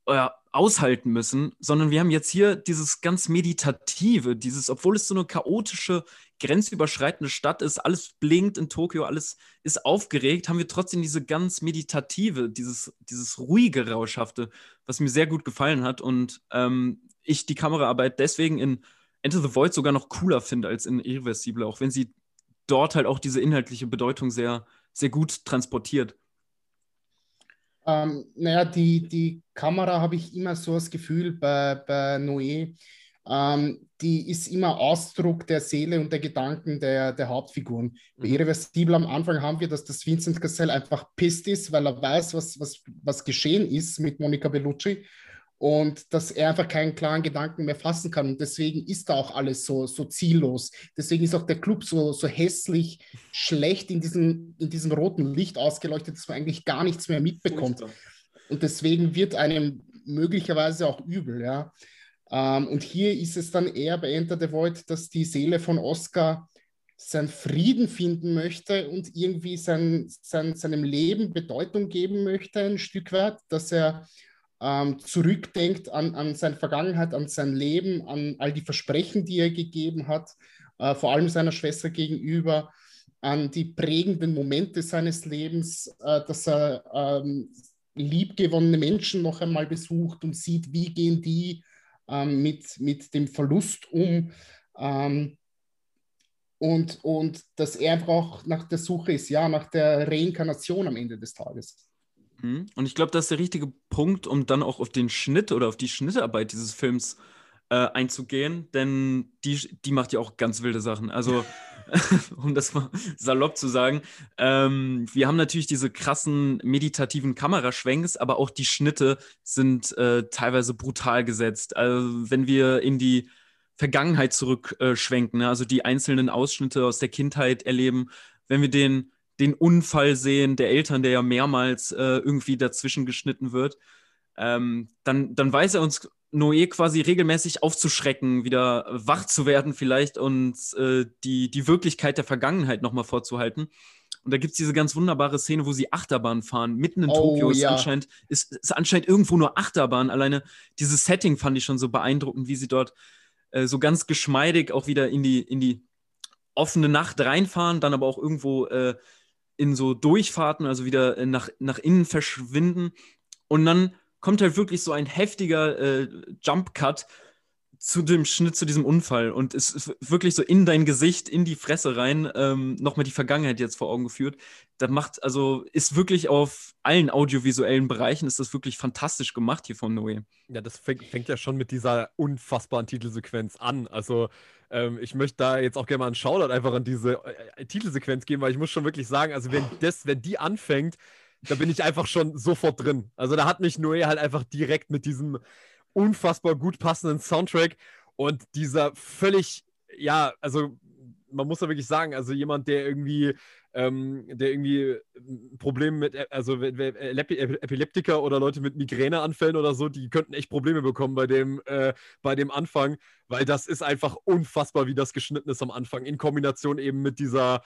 äh, aushalten müssen, sondern wir haben jetzt hier dieses ganz Meditative, dieses, obwohl es so eine chaotische, grenzüberschreitende Stadt ist, alles blinkt in Tokio, alles ist aufgeregt, haben wir trotzdem diese ganz meditative, dieses, dieses ruhige, rauschhafte, was mir sehr gut gefallen hat und ähm, ich die Kameraarbeit deswegen in Enter the Void sogar noch cooler finde als in Irreversible, auch wenn sie dort halt auch diese inhaltliche Bedeutung sehr, sehr gut transportiert. Ähm, naja, die, die Kamera habe ich immer so das Gefühl bei, bei Noé, ähm, die ist immer Ausdruck der Seele und der Gedanken der, der Hauptfiguren. Bei mhm. Irreversibel am Anfang haben wir, dass das Vincent Cassell einfach pisst ist, weil er weiß, was, was, was geschehen ist mit Monica Bellucci und dass er einfach keinen klaren Gedanken mehr fassen kann. Und deswegen ist da auch alles so, so ziellos. Deswegen ist auch der Club so, so hässlich, schlecht in diesem, in diesem roten Licht ausgeleuchtet, dass man eigentlich gar nichts mehr mitbekommt. Und deswegen wird einem möglicherweise auch übel. Ja. Ähm, und hier ist es dann eher bei Enter the Void, dass die Seele von Oscar seinen Frieden finden möchte und irgendwie sein, sein, seinem Leben Bedeutung geben möchte, ein Stück weit, dass er ähm, zurückdenkt an, an seine Vergangenheit, an sein Leben, an all die Versprechen, die er gegeben hat, äh, vor allem seiner Schwester gegenüber, an die prägenden Momente seines Lebens, äh, dass er ähm, liebgewonnene Menschen noch einmal besucht und sieht, wie gehen die mit, mit dem Verlust um. Ähm, und, und dass er einfach auch nach der Suche ist, ja, nach der Reinkarnation am Ende des Tages. Mhm. Und ich glaube, das ist der richtige Punkt, um dann auch auf den Schnitt oder auf die Schnittarbeit dieses Films äh, einzugehen, denn die, die macht ja auch ganz wilde Sachen. Also, um das mal salopp zu sagen, ähm, wir haben natürlich diese krassen meditativen Kameraschwenks, aber auch die Schnitte sind äh, teilweise brutal gesetzt. Also, wenn wir in die Vergangenheit zurückschwenken, äh, ne? also die einzelnen Ausschnitte aus der Kindheit erleben, wenn wir den den Unfall sehen der Eltern, der ja mehrmals äh, irgendwie dazwischen geschnitten wird, ähm, dann, dann weiß er uns Noé quasi regelmäßig aufzuschrecken, wieder wach zu werden vielleicht und äh, die, die Wirklichkeit der Vergangenheit nochmal vorzuhalten. Und da gibt es diese ganz wunderbare Szene, wo sie Achterbahn fahren. Mitten in oh, Tokio ist, ja. anscheinend, ist, ist anscheinend irgendwo nur Achterbahn. Alleine dieses Setting fand ich schon so beeindruckend, wie sie dort äh, so ganz geschmeidig auch wieder in die, in die offene Nacht reinfahren, dann aber auch irgendwo äh, in so Durchfahrten, also wieder äh, nach, nach innen verschwinden. Und dann kommt halt wirklich so ein heftiger äh, Jump-Cut zu dem Schnitt, zu diesem Unfall und ist wirklich so in dein Gesicht, in die Fresse rein, ähm, nochmal die Vergangenheit jetzt vor Augen geführt. Da macht, also ist wirklich auf allen audiovisuellen Bereichen ist das wirklich fantastisch gemacht hier von Noé. Ja, das fängt, fängt ja schon mit dieser unfassbaren Titelsequenz an. Also ähm, ich möchte da jetzt auch gerne mal einen Shoutout einfach an diese äh, Titelsequenz geben, weil ich muss schon wirklich sagen, also wenn das, wenn die anfängt, da bin ich einfach schon sofort drin. Also da hat mich Noé halt einfach direkt mit diesem unfassbar gut passenden Soundtrack und dieser völlig, ja, also man muss ja wirklich sagen, also jemand, der irgendwie, ähm, der irgendwie Probleme mit, also Epileptiker oder Leute mit Migräneanfällen oder so, die könnten echt Probleme bekommen bei dem, äh, bei dem Anfang, weil das ist einfach unfassbar, wie das geschnitten ist am Anfang, in Kombination eben mit dieser,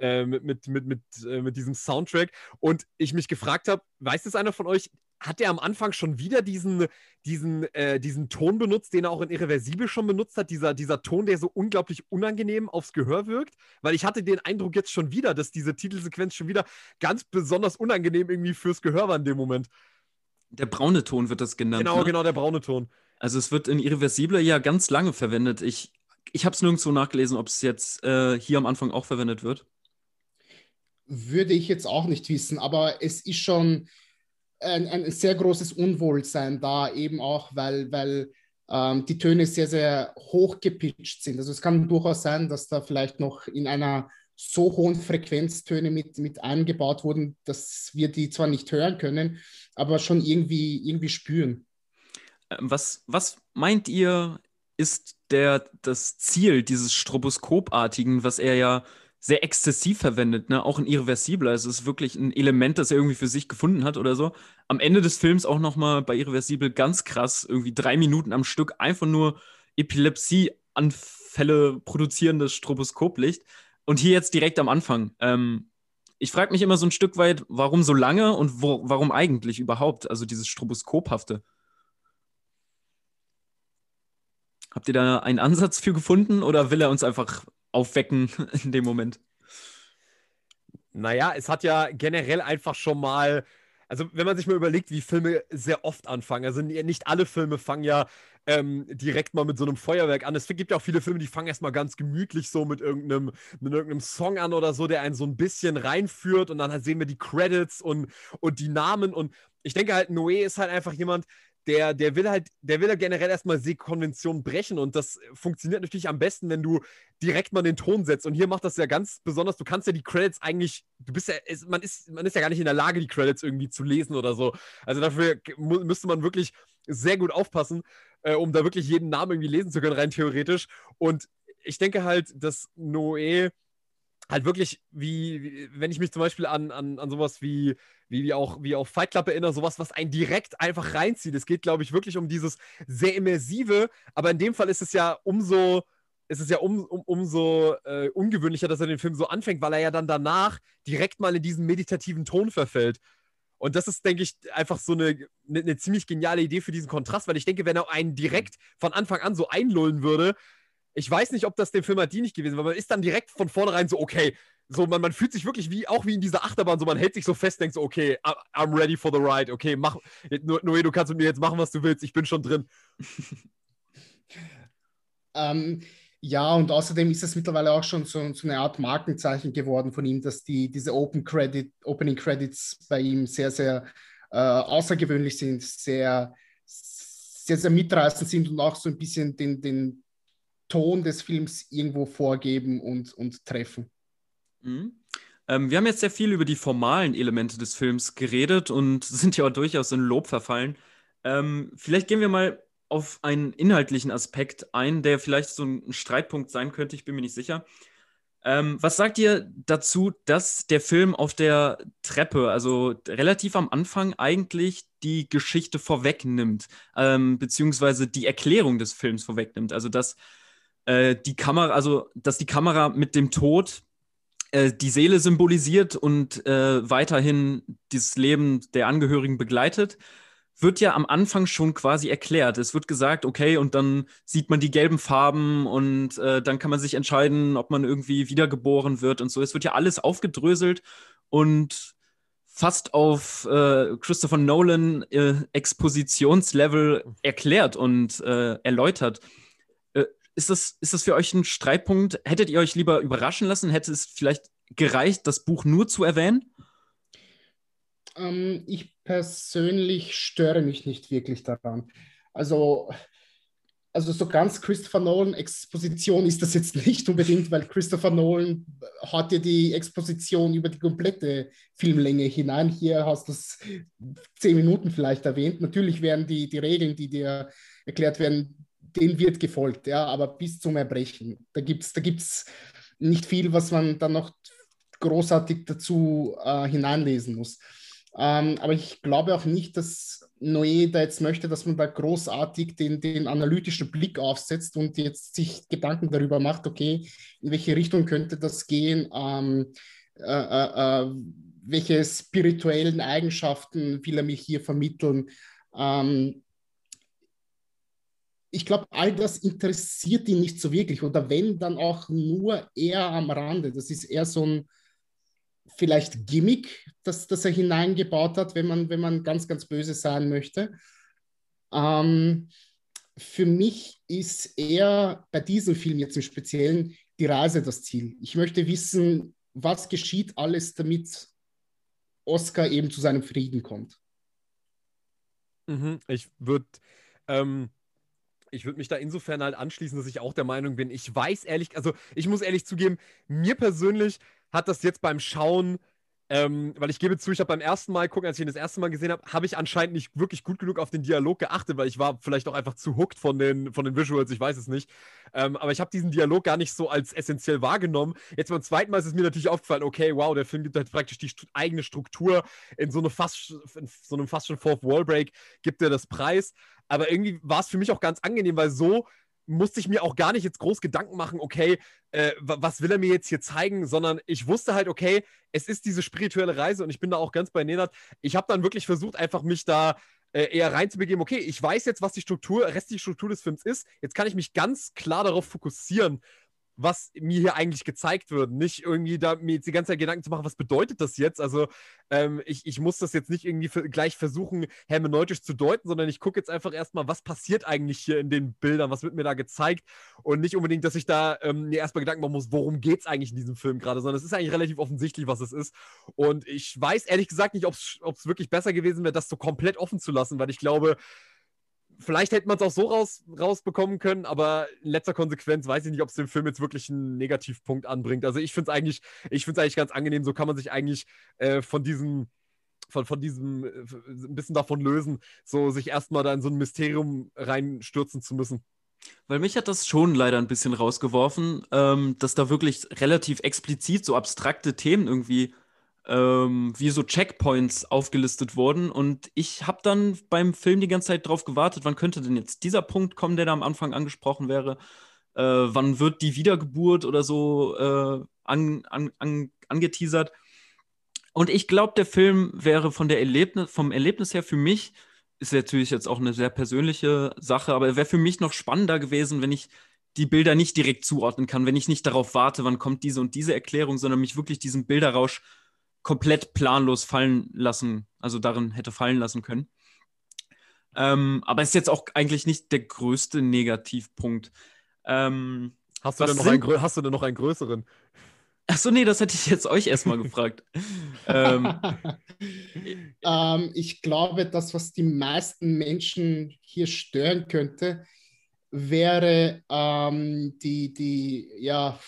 äh, mit, mit, mit, mit, äh, mit diesem Soundtrack. Und ich mich gefragt habe, weiß das einer von euch, hat er am Anfang schon wieder diesen, diesen, äh, diesen Ton benutzt, den er auch in Irreversibel schon benutzt hat, dieser, dieser Ton, der so unglaublich unangenehm aufs Gehör wirkt? Weil ich hatte den Eindruck jetzt schon wieder, dass diese Titelsequenz schon wieder ganz besonders unangenehm irgendwie fürs Gehör war in dem Moment. Der braune Ton wird das genannt. Genau, ne? genau, der braune Ton. Also es wird in Irreversible ja ganz lange verwendet. Ich, ich habe es nirgendwo nachgelesen, ob es jetzt äh, hier am Anfang auch verwendet wird. Würde ich jetzt auch nicht wissen, aber es ist schon ein, ein sehr großes Unwohlsein da, eben auch, weil, weil ähm, die Töne sehr, sehr hoch gepitcht sind. Also es kann durchaus sein, dass da vielleicht noch in einer so hohen Frequenz Töne mit, mit eingebaut wurden, dass wir die zwar nicht hören können, aber schon irgendwie, irgendwie spüren. Ähm, was, was meint ihr, ist der, das Ziel dieses Stroboskopartigen, was er ja sehr exzessiv verwendet, ne? auch in Irreversibler. Also es ist wirklich ein Element, das er irgendwie für sich gefunden hat oder so. Am Ende des Films auch nochmal bei Irreversibel ganz krass, irgendwie drei Minuten am Stück, einfach nur Epilepsieanfälle produzierendes Stroboskoplicht. Und hier jetzt direkt am Anfang. Ähm, ich frage mich immer so ein Stück weit, warum so lange und wo, warum eigentlich überhaupt? Also dieses Stroboskophafte. Habt ihr da einen Ansatz für gefunden oder will er uns einfach aufwecken in dem Moment? Naja, es hat ja generell einfach schon mal, also wenn man sich mal überlegt, wie Filme sehr oft anfangen, also nicht alle Filme fangen ja ähm, direkt mal mit so einem Feuerwerk an. Es gibt ja auch viele Filme, die fangen erstmal ganz gemütlich so mit irgendeinem, mit irgendeinem Song an oder so, der einen so ein bisschen reinführt und dann sehen wir die Credits und, und die Namen und ich denke halt, Noé ist halt einfach jemand, der, der will halt, der will ja generell erstmal Sehkonventionen brechen und das funktioniert natürlich am besten, wenn du direkt mal den Ton setzt. Und hier macht das ja ganz besonders, du kannst ja die Credits eigentlich, du bist ja, man ist, man ist ja gar nicht in der Lage, die Credits irgendwie zu lesen oder so. Also dafür müsste man wirklich sehr gut aufpassen, äh, um da wirklich jeden Namen irgendwie lesen zu können, rein theoretisch. Und ich denke halt, dass Noé halt wirklich, wie, wie, wenn ich mich zum Beispiel an, an, an sowas wie, wie, wie, auch, wie auch Fight Club erinnere, sowas, was einen direkt einfach reinzieht. Es geht, glaube ich, wirklich um dieses sehr immersive, aber in dem Fall ist es ja umso, ist es ja um, um, umso äh, ungewöhnlicher, dass er den Film so anfängt, weil er ja dann danach direkt mal in diesen meditativen Ton verfällt. Und das ist, denke ich, einfach so eine, eine, eine, ziemlich geniale Idee für diesen Kontrast, weil ich denke, wenn er einen direkt von Anfang an so einlullen würde, ich weiß nicht, ob das dem Film halt dienlich gewesen wäre, weil man ist dann direkt von vornherein so, okay, so man, man fühlt sich wirklich wie, auch wie in dieser Achterbahn, so man hält sich so fest, denkt so, okay, I'm ready for the ride, okay, mach, Noé, du kannst mit mir jetzt machen, was du willst, ich bin schon drin. ähm, ja, und außerdem ist es mittlerweile auch schon so, so, eine Art Markenzeichen geworden von ihm, dass die, diese Open Credit, Opening Credits bei ihm sehr, sehr äh, außergewöhnlich sind, sehr, sehr, sehr mitreißend sind und auch so ein bisschen den, den Ton des Films irgendwo vorgeben und, und treffen. Mhm. Ähm, wir haben jetzt sehr viel über die formalen Elemente des Films geredet und sind ja auch durchaus in Lob verfallen. Ähm, vielleicht gehen wir mal auf einen inhaltlichen Aspekt ein, der vielleicht so ein Streitpunkt sein könnte, ich bin mir nicht sicher. Ähm, was sagt ihr dazu, dass der Film auf der Treppe, also relativ am Anfang, eigentlich die Geschichte vorwegnimmt, ähm, beziehungsweise die Erklärung des Films vorwegnimmt? Also, dass äh, die Kamera, also dass die Kamera mit dem Tod äh, die Seele symbolisiert und äh, weiterhin dieses Leben der Angehörigen begleitet, wird ja am Anfang schon quasi erklärt. Es wird gesagt, okay, und dann sieht man die gelben Farben und äh, dann kann man sich entscheiden, ob man irgendwie wiedergeboren wird und so. Es wird ja alles aufgedröselt und fast auf äh, Christopher Nolan äh, Expositionslevel erklärt und äh, erläutert. Ist, das, ist das für euch ein Streitpunkt? Hättet ihr euch lieber überraschen lassen? Hätte es vielleicht gereicht, das Buch nur zu erwähnen? Ähm, ich persönlich störe mich nicht wirklich daran. Also also so ganz Christopher Nolan Exposition ist das jetzt nicht unbedingt, weil Christopher Nolan hat ja die Exposition über die komplette Filmlänge hinein. Hier hast du es zehn Minuten vielleicht erwähnt. Natürlich werden die, die Regeln, die dir erklärt werden, denen wird gefolgt, ja, aber bis zum Erbrechen. Da gibt es da gibt's nicht viel, was man dann noch großartig dazu äh, hineinlesen muss. Ähm, aber ich glaube auch nicht, dass Noé da jetzt möchte, dass man da großartig den, den analytischen Blick aufsetzt und jetzt sich Gedanken darüber macht, okay, in welche Richtung könnte das gehen, ähm, äh, äh, äh welche spirituellen Eigenschaften will er mich hier vermitteln. Ähm, ich glaube, all das interessiert ihn nicht so wirklich oder wenn, dann auch nur eher am Rande. Das ist eher so ein vielleicht Gimmick, das, das er hineingebaut hat, wenn man, wenn man ganz, ganz böse sein möchte. Ähm, für mich ist eher bei diesem Film jetzt im Speziellen die Reise das Ziel. Ich möchte wissen, was geschieht alles, damit Oscar eben zu seinem Frieden kommt. Mhm, ich würde ähm, ich würde mich da insofern halt anschließen, dass ich auch der Meinung bin, ich weiß ehrlich, also ich muss ehrlich zugeben, mir persönlich hat das jetzt beim Schauen, ähm, weil ich gebe zu, ich habe beim ersten Mal gucken, als ich ihn das erste Mal gesehen habe, habe ich anscheinend nicht wirklich gut genug auf den Dialog geachtet, weil ich war vielleicht auch einfach zu hooked von den, von den Visuals, ich weiß es nicht. Ähm, aber ich habe diesen Dialog gar nicht so als essentiell wahrgenommen. Jetzt beim zweiten Mal ist es mir natürlich aufgefallen, okay, wow, der Film gibt halt praktisch die st eigene Struktur in so, eine fast, so einem fast schon Fourth Wall Break, gibt er das Preis. Aber irgendwie war es für mich auch ganz angenehm, weil so musste ich mir auch gar nicht jetzt groß Gedanken machen, okay, äh, was will er mir jetzt hier zeigen, sondern ich wusste halt, okay, es ist diese spirituelle Reise und ich bin da auch ganz bei Nenad. Ich habe dann wirklich versucht, einfach mich da äh, eher reinzubegeben, okay, ich weiß jetzt, was die Struktur, restliche Struktur des Films ist. Jetzt kann ich mich ganz klar darauf fokussieren, was mir hier eigentlich gezeigt wird. Nicht irgendwie da mir jetzt die ganze Zeit Gedanken zu machen, was bedeutet das jetzt? Also ähm, ich, ich muss das jetzt nicht irgendwie für, gleich versuchen, hermeneutisch zu deuten, sondern ich gucke jetzt einfach erstmal, was passiert eigentlich hier in den Bildern, was wird mir da gezeigt und nicht unbedingt, dass ich da ähm, mir erstmal Gedanken machen muss, worum geht es eigentlich in diesem Film gerade, sondern es ist eigentlich relativ offensichtlich, was es ist. Und ich weiß ehrlich gesagt nicht, ob es wirklich besser gewesen wäre, das so komplett offen zu lassen, weil ich glaube, vielleicht hätte man es auch so raus, rausbekommen können, aber in letzter Konsequenz weiß ich nicht, ob es dem Film jetzt wirklich einen Negativpunkt anbringt. Also ich finde es eigentlich, ich finde eigentlich ganz angenehm. So kann man sich eigentlich äh, von diesem von, von diesem äh, ein bisschen davon lösen, so sich erstmal da in so ein Mysterium reinstürzen zu müssen. Weil mich hat das schon leider ein bisschen rausgeworfen, ähm, dass da wirklich relativ explizit so abstrakte Themen irgendwie ähm, wie so Checkpoints aufgelistet wurden. Und ich habe dann beim Film die ganze Zeit drauf gewartet, wann könnte denn jetzt dieser Punkt kommen, der da am Anfang angesprochen wäre. Äh, wann wird die Wiedergeburt oder so äh, an, an, an, angeteasert. Und ich glaube, der Film wäre von der Erlebnis, vom Erlebnis her für mich, ist natürlich jetzt auch eine sehr persönliche Sache, aber er wäre für mich noch spannender gewesen, wenn ich die Bilder nicht direkt zuordnen kann, wenn ich nicht darauf warte, wann kommt diese und diese Erklärung, sondern mich wirklich diesem Bilderrausch komplett planlos fallen lassen, also darin hätte fallen lassen können. Ähm, aber ist jetzt auch eigentlich nicht der größte Negativpunkt. Ähm, hast, du denn noch sind... einen, hast du denn noch einen größeren? Achso, nee, das hätte ich jetzt euch erstmal gefragt. ähm, ähm, ich glaube, das, was die meisten Menschen hier stören könnte, wäre ähm, die, die ja,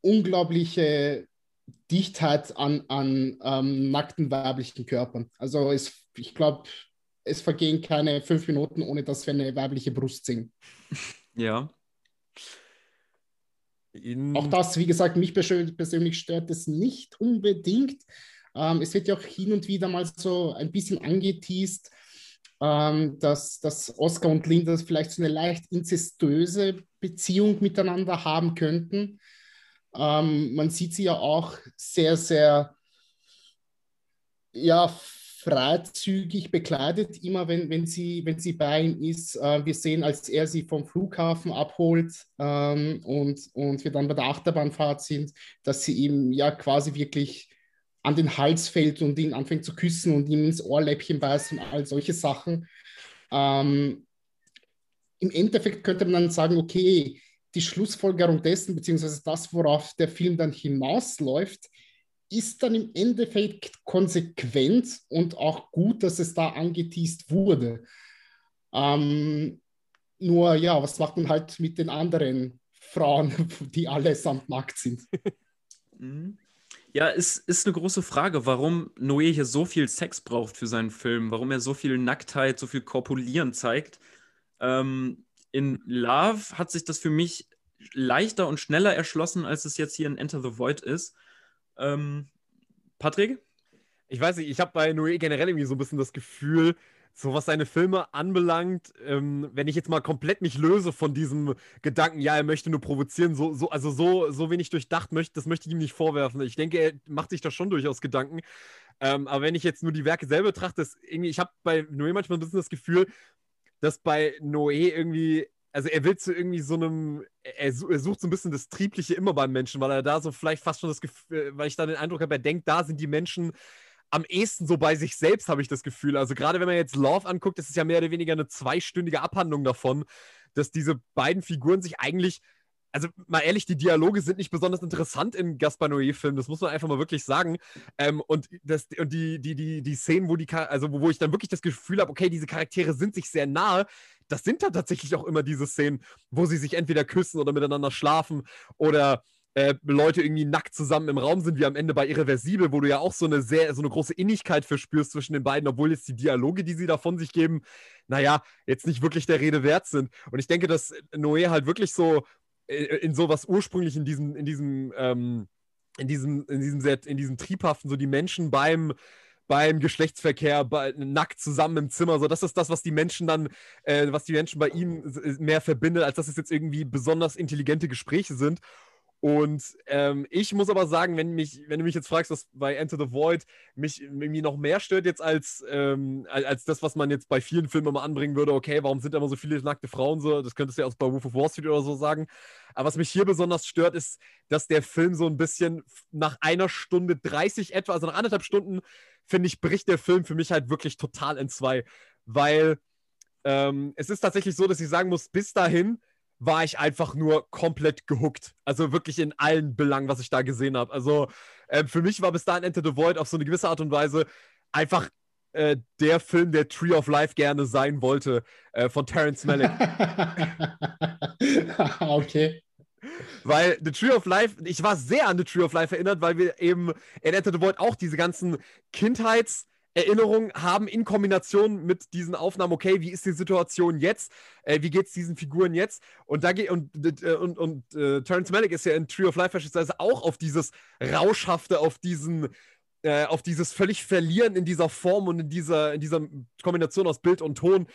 unglaubliche Dichtheit an, an ähm, nackten weiblichen Körpern. Also es, ich glaube, es vergehen keine fünf Minuten, ohne dass wir eine weibliche Brust sehen. Ja. In auch das, wie gesagt, mich persönlich stört es nicht unbedingt. Ähm, es wird ja auch hin und wieder mal so ein bisschen angeteased, ähm, dass, dass Oscar und Linda vielleicht so eine leicht inzestöse Beziehung miteinander haben könnten. Ähm, man sieht sie ja auch sehr, sehr ja, freizügig bekleidet, immer wenn, wenn, sie, wenn sie bei ihm ist. Äh, wir sehen, als er sie vom Flughafen abholt ähm, und, und wir dann bei der Achterbahnfahrt sind, dass sie ihm ja quasi wirklich an den Hals fällt und ihn anfängt zu küssen und ihm ins Ohrläppchen beißt und all solche Sachen. Ähm, Im Endeffekt könnte man dann sagen, okay, die Schlussfolgerung dessen, beziehungsweise das, worauf der Film dann hinausläuft, ist dann im Endeffekt konsequent und auch gut, dass es da angeteased wurde. Ähm, nur ja, was macht man halt mit den anderen Frauen, die allesamt nackt sind? Mhm. Ja, ist, ist eine große Frage, warum Noé hier so viel Sex braucht für seinen Film, warum er so viel Nacktheit, so viel Korpulieren zeigt. Ähm, in Love hat sich das für mich leichter und schneller erschlossen, als es jetzt hier in Enter the Void ist. Ähm, Patrick? Ich weiß nicht, ich habe bei Noé generell irgendwie so ein bisschen das Gefühl, so was seine Filme anbelangt, ähm, wenn ich jetzt mal komplett mich löse von diesem Gedanken, ja, er möchte nur provozieren, so, so, also so, so wenig durchdacht möchte, das möchte ich ihm nicht vorwerfen. Ich denke, er macht sich da schon durchaus Gedanken. Ähm, aber wenn ich jetzt nur die Werke selber betrachte, ist irgendwie, ich habe bei Noé manchmal ein bisschen das Gefühl, dass bei Noé irgendwie, also er will zu irgendwie so einem, er, sucht so ein bisschen das Triebliche immer beim Menschen, weil er da so vielleicht fast schon das Gefühl, weil ich da den Eindruck habe, er denkt, da sind die Menschen am ehesten so bei sich selbst, habe ich das Gefühl. Also gerade wenn man jetzt Love anguckt, das ist ja mehr oder weniger eine zweistündige Abhandlung davon, dass diese beiden Figuren sich eigentlich also mal ehrlich, die Dialoge sind nicht besonders interessant in Gaspar Noé-Filmen, das muss man einfach mal wirklich sagen. Ähm, und das, und die, die, die, die Szenen, wo die, also wo, ich dann wirklich das Gefühl habe, okay, diese Charaktere sind sich sehr nahe, das sind dann tatsächlich auch immer diese Szenen, wo sie sich entweder küssen oder miteinander schlafen oder äh, Leute irgendwie nackt zusammen im Raum sind, wie am Ende bei Irreversibel, wo du ja auch so eine sehr, so eine große Innigkeit verspürst zwischen den beiden, obwohl jetzt die Dialoge, die sie da von sich geben, naja, jetzt nicht wirklich der Rede wert sind. Und ich denke, dass Noé halt wirklich so in sowas ursprünglich in diesem, in diesem, ähm, in diesem, in diesem, sehr, in diesem triebhaften, so die Menschen beim, beim Geschlechtsverkehr bei, nackt zusammen im Zimmer. So, das ist das, was die Menschen dann, äh, was die Menschen bei ihm mehr verbindet, als dass es jetzt irgendwie besonders intelligente Gespräche sind. Und ähm, ich muss aber sagen, wenn, mich, wenn du mich jetzt fragst, was bei Enter the Void mich irgendwie noch mehr stört jetzt als, ähm, als das, was man jetzt bei vielen Filmen immer anbringen würde, okay, warum sind da immer so viele nackte Frauen so? Das könntest du ja auch bei Wolf of Wall Street oder so sagen. Aber was mich hier besonders stört, ist, dass der Film so ein bisschen nach einer Stunde 30 etwa, also nach anderthalb Stunden, finde ich, bricht der Film für mich halt wirklich total in zwei. Weil ähm, es ist tatsächlich so, dass ich sagen muss, bis dahin war ich einfach nur komplett gehuckt. Also wirklich in allen Belangen, was ich da gesehen habe. Also äh, für mich war bis dahin Enter the Void auf so eine gewisse Art und Weise einfach äh, der Film, der Tree of Life gerne sein wollte, äh, von Terence Malick. okay. Weil The Tree of Life, ich war sehr an The Tree of Life erinnert, weil wir eben in Enter the Void auch diese ganzen Kindheits- Erinnerungen haben in Kombination mit diesen Aufnahmen, okay, wie ist die Situation jetzt? Äh, wie geht es diesen Figuren jetzt? Und da geht und, äh, und, und äh, Terrence Malick ist ja in Tree of Life beispielsweise auch auf dieses Rauschhafte, auf diesen äh, auf dieses völlig Verlieren in dieser Form und in dieser, in dieser Kombination aus Bild und Ton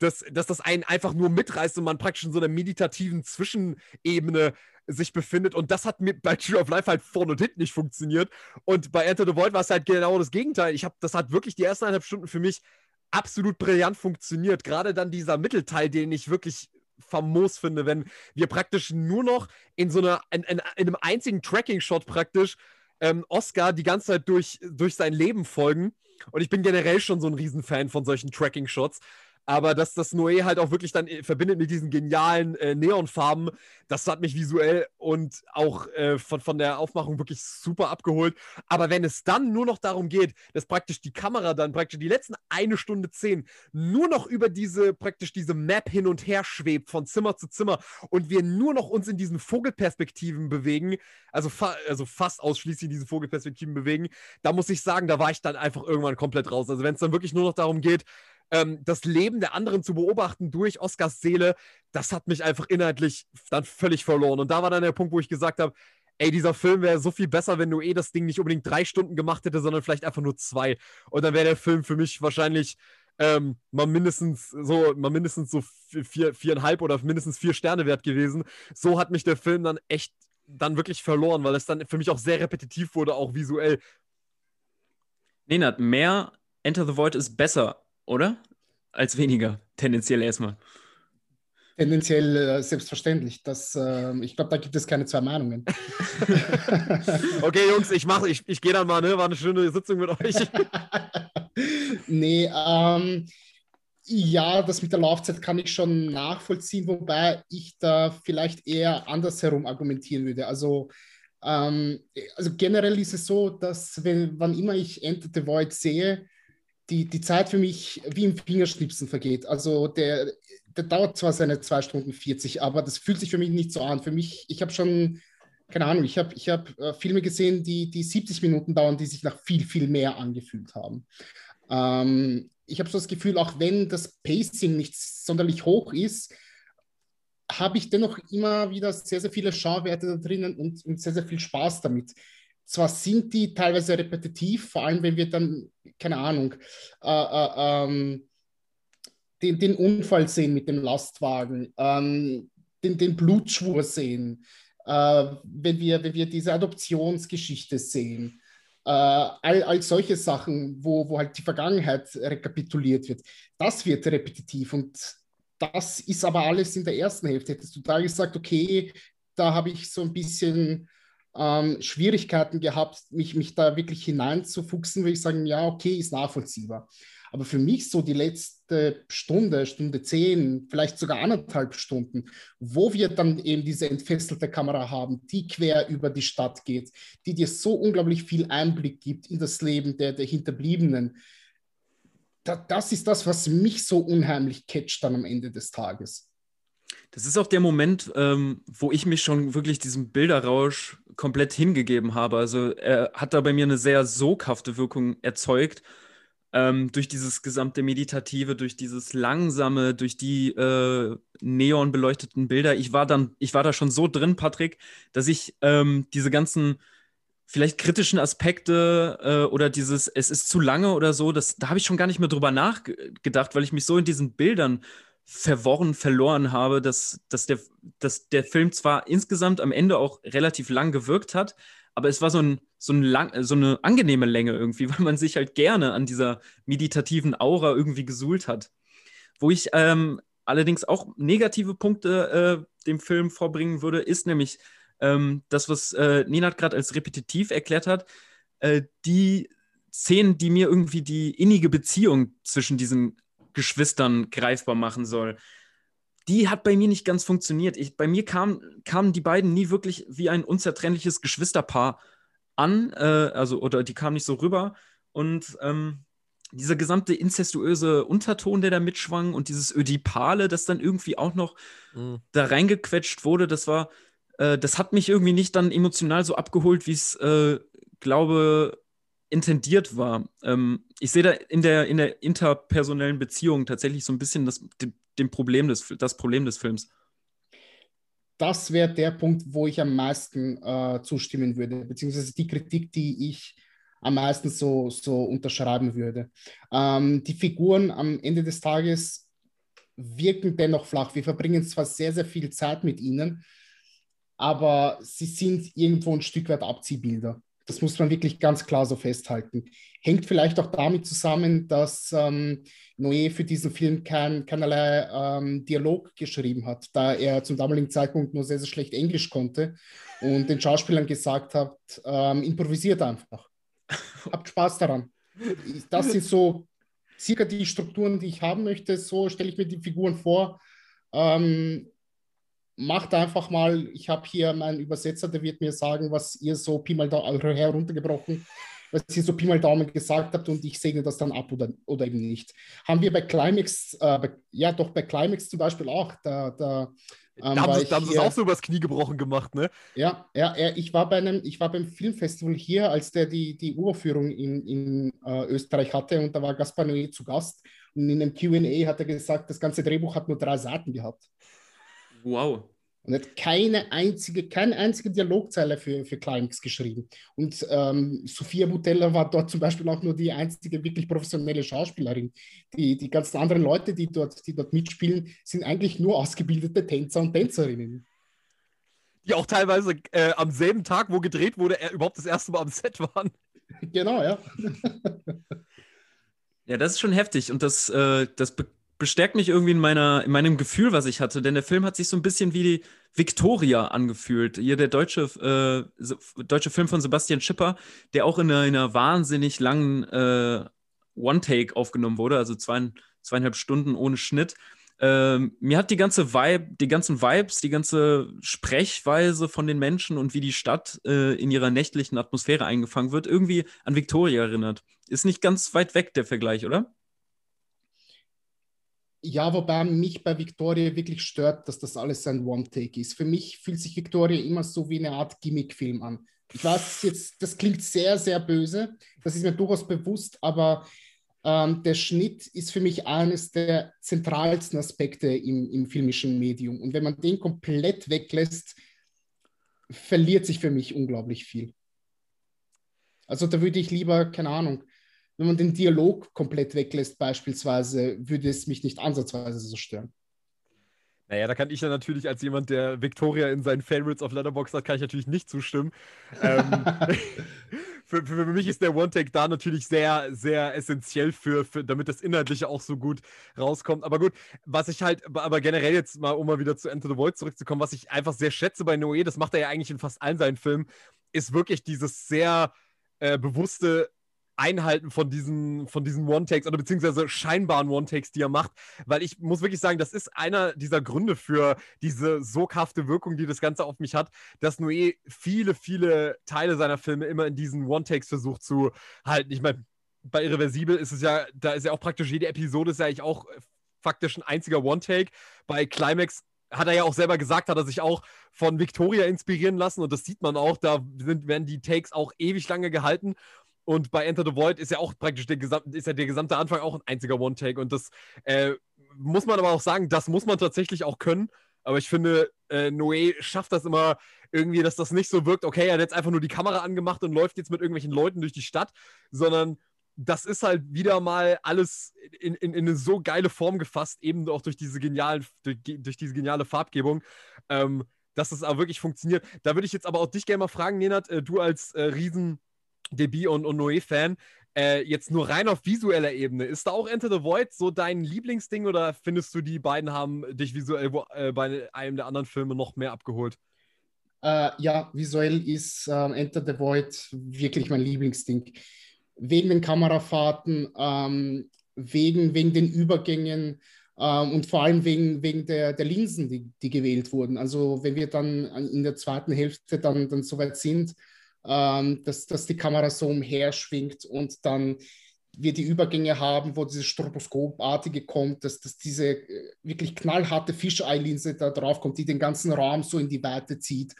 dass, dass das einen einfach nur mitreißt und man praktisch in so einer meditativen Zwischenebene sich befindet. Und das hat mir bei Tree of Life halt vorne und hinten nicht funktioniert. Und bei Enter the Void war es halt genau das Gegenteil. Ich habe, das hat wirklich die ersten eineinhalb Stunden für mich absolut brillant funktioniert. Gerade dann dieser Mittelteil, den ich wirklich famos finde, wenn wir praktisch nur noch in so einer, in, in, in einem einzigen Tracking-Shot praktisch ähm, Oscar die ganze Zeit durch, durch sein Leben folgen. Und ich bin generell schon so ein Riesenfan von solchen Tracking-Shots aber dass das Noé halt auch wirklich dann äh, verbindet mit diesen genialen äh, Neonfarben, das hat mich visuell und auch äh, von, von der Aufmachung wirklich super abgeholt. Aber wenn es dann nur noch darum geht, dass praktisch die Kamera dann praktisch die letzten eine Stunde zehn nur noch über diese praktisch diese Map hin und her schwebt von Zimmer zu Zimmer und wir nur noch uns in diesen Vogelperspektiven bewegen, also, fa also fast ausschließlich in diesen Vogelperspektiven bewegen, da muss ich sagen, da war ich dann einfach irgendwann komplett raus. Also wenn es dann wirklich nur noch darum geht, ähm, das Leben der anderen zu beobachten durch Oscars Seele, das hat mich einfach inhaltlich dann völlig verloren. Und da war dann der Punkt, wo ich gesagt habe, ey, dieser Film wäre so viel besser, wenn du eh das Ding nicht unbedingt drei Stunden gemacht hätte, sondern vielleicht einfach nur zwei. Und dann wäre der Film für mich wahrscheinlich ähm, mal mindestens so, mal mindestens so vier, viereinhalb oder mindestens vier Sterne wert gewesen. So hat mich der Film dann echt dann wirklich verloren, weil es dann für mich auch sehr repetitiv wurde, auch visuell. Nenad, mehr Enter the Void ist besser oder? Als weniger, tendenziell erstmal. Tendenziell äh, selbstverständlich. Das, äh, ich glaube, da gibt es keine zwei Meinungen. okay, Jungs, ich mache, ich, ich gehe dann mal, ne? War eine schöne Sitzung mit euch. nee, ähm, ja, das mit der Laufzeit kann ich schon nachvollziehen, wobei ich da vielleicht eher andersherum argumentieren würde. Also, ähm, also generell ist es so, dass wenn, wann immer ich Enter the Void sehe, die, die Zeit für mich wie im Fingerschnipsen vergeht. Also der, der dauert zwar seine 2 Stunden 40, aber das fühlt sich für mich nicht so an. Für mich, ich habe schon, keine Ahnung, ich habe ich hab, äh, Filme gesehen, die, die 70 Minuten dauern, die sich nach viel, viel mehr angefühlt haben. Ähm, ich habe so das Gefühl, auch wenn das Pacing nicht sonderlich hoch ist, habe ich dennoch immer wieder sehr, sehr viele Schauwerte da drinnen und, und sehr, sehr viel Spaß damit. Zwar sind die teilweise repetitiv, vor allem wenn wir dann, keine Ahnung, äh, äh, ähm, den, den, Unfall sehen mit dem Lastwagen, ähm, den, den Blutschwur sehen, äh, wenn, wir, wenn wir diese Adoptionsgeschichte sehen. Äh, all, all solche Sachen, wo, wo halt die Vergangenheit rekapituliert wird, das wird repetitiv und das ist aber alles in der ersten Hälfte. Hättest du da gesagt, okay, da habe ich so ein bisschen ähm, Schwierigkeiten gehabt, mich, mich da wirklich hineinzufuchsen, würde ich sagen, ja, okay, ist nachvollziehbar. Aber für mich so die letzte Stunde, Stunde zehn, vielleicht sogar anderthalb Stunden, wo wir dann eben diese entfesselte Kamera haben, die quer über die Stadt geht, die dir so unglaublich viel Einblick gibt in das Leben der, der Hinterbliebenen. Da, das ist das, was mich so unheimlich catcht dann am Ende des Tages. Das ist auch der Moment, ähm, wo ich mich schon wirklich diesem Bilderrausch komplett hingegeben habe. Also er hat da bei mir eine sehr soghafte Wirkung erzeugt ähm, durch dieses gesamte Meditative, durch dieses Langsame, durch die äh, neon Bilder. Ich war dann, ich war da schon so drin, Patrick, dass ich ähm, diese ganzen vielleicht kritischen Aspekte äh, oder dieses, es ist zu lange oder so, das, da habe ich schon gar nicht mehr drüber nachgedacht, weil ich mich so in diesen Bildern verworren, verloren habe, dass, dass, der, dass der Film zwar insgesamt am Ende auch relativ lang gewirkt hat, aber es war so, ein, so, ein lang, so eine angenehme Länge irgendwie, weil man sich halt gerne an dieser meditativen Aura irgendwie gesuhlt hat. Wo ich ähm, allerdings auch negative Punkte äh, dem Film vorbringen würde, ist nämlich ähm, das, was äh, Nenad gerade als repetitiv erklärt hat, äh, die Szenen, die mir irgendwie die innige Beziehung zwischen diesen Geschwistern greifbar machen soll die hat bei mir nicht ganz funktioniert. Ich, bei mir kam, kamen die beiden nie wirklich wie ein unzertrennliches Geschwisterpaar an, äh, also oder die kamen nicht so rüber. Und ähm, dieser gesamte incestuöse Unterton, der da mitschwang und dieses Ödipale, das dann irgendwie auch noch mhm. da reingequetscht wurde, das war, äh, das hat mich irgendwie nicht dann emotional so abgeholt, wie es, äh, glaube, intendiert war. Ähm, ich sehe da in der, in der interpersonellen Beziehung tatsächlich so ein bisschen das, dem Problem des, das Problem des Films. Das wäre der Punkt, wo ich am meisten äh, zustimmen würde, beziehungsweise die Kritik, die ich am meisten so, so unterschreiben würde. Ähm, die Figuren am Ende des Tages wirken dennoch flach. Wir verbringen zwar sehr, sehr viel Zeit mit ihnen, aber sie sind irgendwo ein Stück weit Abziehbilder. Das muss man wirklich ganz klar so festhalten. Hängt vielleicht auch damit zusammen, dass ähm, Noé für diesen Film kein, keinerlei ähm, Dialog geschrieben hat, da er zum damaligen Zeitpunkt nur sehr, sehr schlecht Englisch konnte und den Schauspielern gesagt hat, ähm, improvisiert einfach. Habt Spaß daran. Das sind so circa die Strukturen, die ich haben möchte. So stelle ich mir die Figuren vor. Ähm, macht einfach mal, ich habe hier meinen Übersetzer, der wird mir sagen, was ihr so Pi mal Daumen heruntergebrochen, was ihr so Pi mal Daumen gesagt habt und ich segne das dann ab oder, oder eben nicht. Haben wir bei Climax, äh, bei, ja doch bei Climax zum Beispiel auch, da, da ähm, da haben, sie, da haben sie es auch so übers Knie gebrochen gemacht, ne? Ja, ja, ich war bei einem, ich war beim Filmfestival hier, als der die, die Uraufführung in, in äh, Österreich hatte und da war Gaspar Noé zu Gast und in einem Q&A hat er gesagt, das ganze Drehbuch hat nur drei Seiten gehabt. Wow. Und hat keine einzige, keine einzige Dialogzeile für, für Climax geschrieben. Und ähm, Sophia Butella war dort zum Beispiel auch nur die einzige wirklich professionelle Schauspielerin. Die, die ganzen anderen Leute, die dort, die dort mitspielen, sind eigentlich nur ausgebildete Tänzer und Tänzerinnen. Die auch teilweise äh, am selben Tag, wo gedreht wurde, er überhaupt das erste Mal am Set waren. Genau, ja. ja, das ist schon heftig. Und das, äh, das bestärkt mich irgendwie in, meiner, in meinem Gefühl, was ich hatte, denn der Film hat sich so ein bisschen wie die Victoria angefühlt. Hier der deutsche, äh, deutsche Film von Sebastian Schipper, der auch in einer, in einer wahnsinnig langen äh, One-Take aufgenommen wurde, also zwei, zweieinhalb Stunden ohne Schnitt. Ähm, mir hat die ganze Vibe, die ganzen Vibes, die ganze Sprechweise von den Menschen und wie die Stadt äh, in ihrer nächtlichen Atmosphäre eingefangen wird, irgendwie an Victoria erinnert. Ist nicht ganz weit weg der Vergleich, oder? Ja, wobei mich bei Victoria wirklich stört, dass das alles ein One-Take ist. Für mich fühlt sich Victoria immer so wie eine Art Gimmick-Film an. Ich weiß jetzt, das klingt sehr, sehr böse, das ist mir durchaus bewusst, aber ähm, der Schnitt ist für mich eines der zentralsten Aspekte im, im filmischen Medium. Und wenn man den komplett weglässt, verliert sich für mich unglaublich viel. Also da würde ich lieber, keine Ahnung, wenn man den Dialog komplett weglässt beispielsweise, würde es mich nicht ansatzweise so stören. Naja, da kann ich ja natürlich als jemand, der Victoria in seinen Favorites auf Letterboxd hat, kann ich natürlich nicht zustimmen. ähm, für, für, mich ist der One-Take da natürlich sehr, sehr essentiell für, für, damit das Inhaltliche auch so gut rauskommt. Aber gut, was ich halt, aber generell jetzt mal, um mal wieder zu Enter the Void zurückzukommen, was ich einfach sehr schätze bei Noé, das macht er ja eigentlich in fast allen seinen Filmen, ist wirklich dieses sehr äh, bewusste Einhalten von diesen, von diesen One-Takes oder beziehungsweise scheinbaren One-Takes, die er macht. Weil ich muss wirklich sagen, das ist einer dieser Gründe für diese soghafte Wirkung, die das Ganze auf mich hat, dass Noé viele, viele Teile seiner Filme immer in diesen One-Takes versucht zu halten. Ich meine, bei Irreversibel ist es ja, da ist ja auch praktisch jede Episode ist ja eigentlich auch faktisch ein einziger One-Take. Bei Climax hat er ja auch selber gesagt, hat er sich auch von Victoria inspirieren lassen und das sieht man auch, da sind, werden die Takes auch ewig lange gehalten und bei Enter the Void ist ja auch praktisch der gesamte, ist ja der gesamte Anfang auch ein einziger One-Take. Und das äh, muss man aber auch sagen, das muss man tatsächlich auch können. Aber ich finde, äh, Noé schafft das immer irgendwie, dass das nicht so wirkt, okay, er hat jetzt einfach nur die Kamera angemacht und läuft jetzt mit irgendwelchen Leuten durch die Stadt, sondern das ist halt wieder mal alles in, in, in eine so geile Form gefasst, eben auch durch diese, genialen, durch, durch diese geniale Farbgebung. Ähm, dass es auch wirklich funktioniert. Da würde ich jetzt aber auch dich gerne mal fragen, Nenad, äh, du als äh, riesen Debi und, Noé-Fan. Äh, jetzt nur rein auf visueller Ebene. Ist da auch Enter the Void so dein Lieblingsding oder findest du, die beiden haben dich visuell wo, äh, bei einem der anderen Filme noch mehr abgeholt? Äh, ja, visuell ist ähm, Enter the Void wirklich mein Lieblingsding. Wegen den Kamerafahrten, ähm, wegen, wegen den Übergängen ähm, und vor allem wegen, wegen der, der Linsen, die, die gewählt wurden. Also wenn wir dann in der zweiten Hälfte dann, dann soweit sind, ähm, dass, dass die Kamera so umher schwingt und dann wir die Übergänge haben, wo dieses Stroboskopartige kommt, dass, dass diese äh, wirklich knallharte Fischei-Linse da drauf kommt, die den ganzen Raum so in die Weite zieht.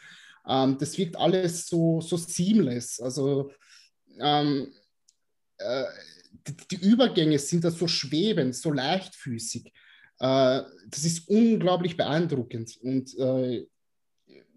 Ähm, das wirkt alles so, so seamless. Also ähm, äh, die, die, Übergänge sind da so schwebend, so leichtfüßig. Äh, das ist unglaublich beeindruckend. Und äh,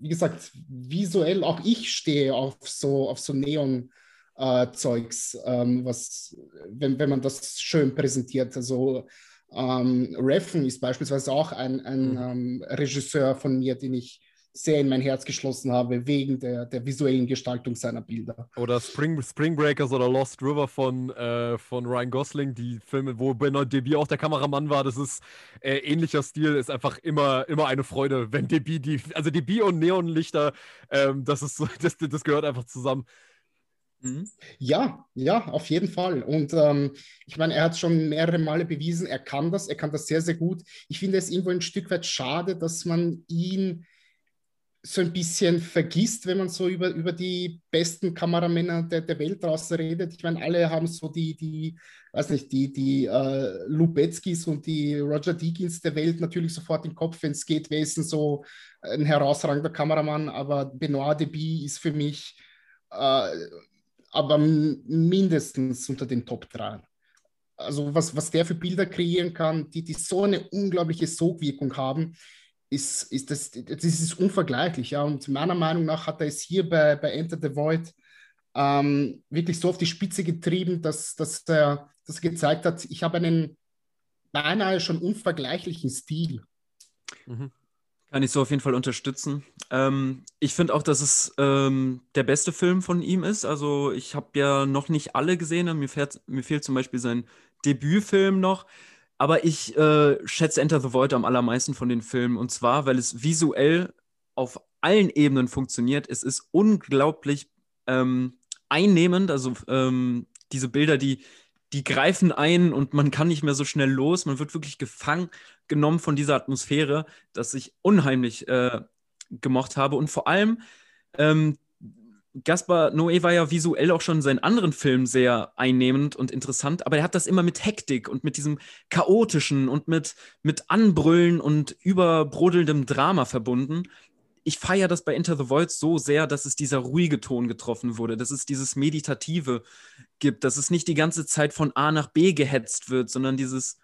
wie gesagt, visuell auch ich stehe auf so, auf so Neon-Zeugs, äh, ähm, was, wenn, wenn man das schön präsentiert. Also ähm, Reffen ist beispielsweise auch ein, ein mhm. ähm, Regisseur von mir, den ich sehr in mein Herz geschlossen habe, wegen der, der visuellen Gestaltung seiner Bilder. Oder Spring, Spring Breakers oder Lost River von, äh, von Ryan Gosling, die Filme, wo Bernard Deby auch der Kameramann war, das ist äh, ähnlicher Stil, ist einfach immer, immer eine Freude, wenn Deby, die, also Deby und Neonlichter, ähm, das ist das, das gehört einfach zusammen. Mhm. Ja, ja, auf jeden Fall. Und ähm, ich meine, er hat schon mehrere Male bewiesen, er kann das, er kann das sehr, sehr gut. Ich finde es irgendwo ein Stück weit schade, dass man ihn so ein bisschen vergisst, wenn man so über, über die besten Kameramänner der, der Welt draußen redet. Ich meine, alle haben so die, die weiß nicht, die, die äh, Lubetzkis und die Roger Deakins der Welt natürlich sofort im Kopf, wenn es geht, wer ist denn so ein herausragender Kameramann, aber Benoit Deby ist für mich äh, aber mindestens unter den Top 3. Also was, was der für Bilder kreieren kann, die, die so eine unglaubliche Sogwirkung haben, ist, ist das, das ist unvergleichlich. Ja? Und meiner Meinung nach hat er es hier bei, bei Enter the Void ähm, wirklich so auf die Spitze getrieben, dass, dass, er, dass er gezeigt hat, ich habe einen beinahe schon unvergleichlichen Stil. Mhm. Kann ich so auf jeden Fall unterstützen. Ähm, ich finde auch, dass es ähm, der beste Film von ihm ist. Also ich habe ja noch nicht alle gesehen. Mir, fährt, mir fehlt zum Beispiel sein Debütfilm noch. Aber ich äh, schätze Enter the Void am allermeisten von den Filmen. Und zwar, weil es visuell auf allen Ebenen funktioniert. Es ist unglaublich ähm, einnehmend. Also ähm, diese Bilder, die, die greifen ein und man kann nicht mehr so schnell los. Man wird wirklich gefangen genommen von dieser Atmosphäre, dass ich unheimlich äh, gemocht habe. Und vor allem ähm, Gaspar Noé war ja visuell auch schon in seinen anderen Filmen sehr einnehmend und interessant, aber er hat das immer mit Hektik und mit diesem chaotischen und mit, mit Anbrüllen und überbrodelndem Drama verbunden. Ich feiere das bei Enter the Void so sehr, dass es dieser ruhige Ton getroffen wurde, dass es dieses Meditative gibt, dass es nicht die ganze Zeit von A nach B gehetzt wird, sondern dieses,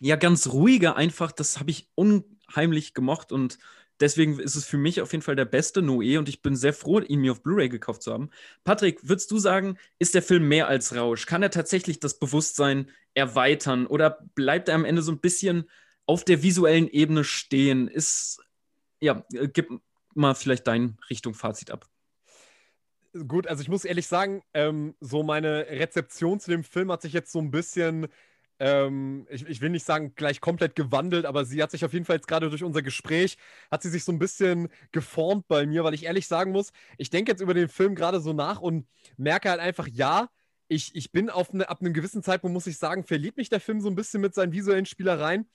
ja, ganz ruhige einfach, das habe ich unheimlich gemocht und Deswegen ist es für mich auf jeden Fall der beste Noé und ich bin sehr froh, ihn mir auf Blu-ray gekauft zu haben. Patrick, würdest du sagen, ist der Film mehr als Rausch? Kann er tatsächlich das Bewusstsein erweitern oder bleibt er am Ende so ein bisschen auf der visuellen Ebene stehen? Ist, ja, äh, gib mal vielleicht dein Richtung Fazit ab. Gut, also ich muss ehrlich sagen, ähm, so meine Rezeption zu dem Film hat sich jetzt so ein bisschen ähm, ich, ich, will nicht sagen gleich komplett gewandelt, aber sie hat sich auf jeden Fall jetzt gerade durch unser Gespräch, hat sie sich so ein bisschen geformt bei mir, weil ich ehrlich sagen muss, ich denke jetzt über den Film gerade so nach und merke halt einfach, ja, ich, ich bin auf eine, ab einem gewissen Zeitpunkt, muss ich sagen, verliebt mich der Film so ein bisschen mit seinen visuellen Spielereien.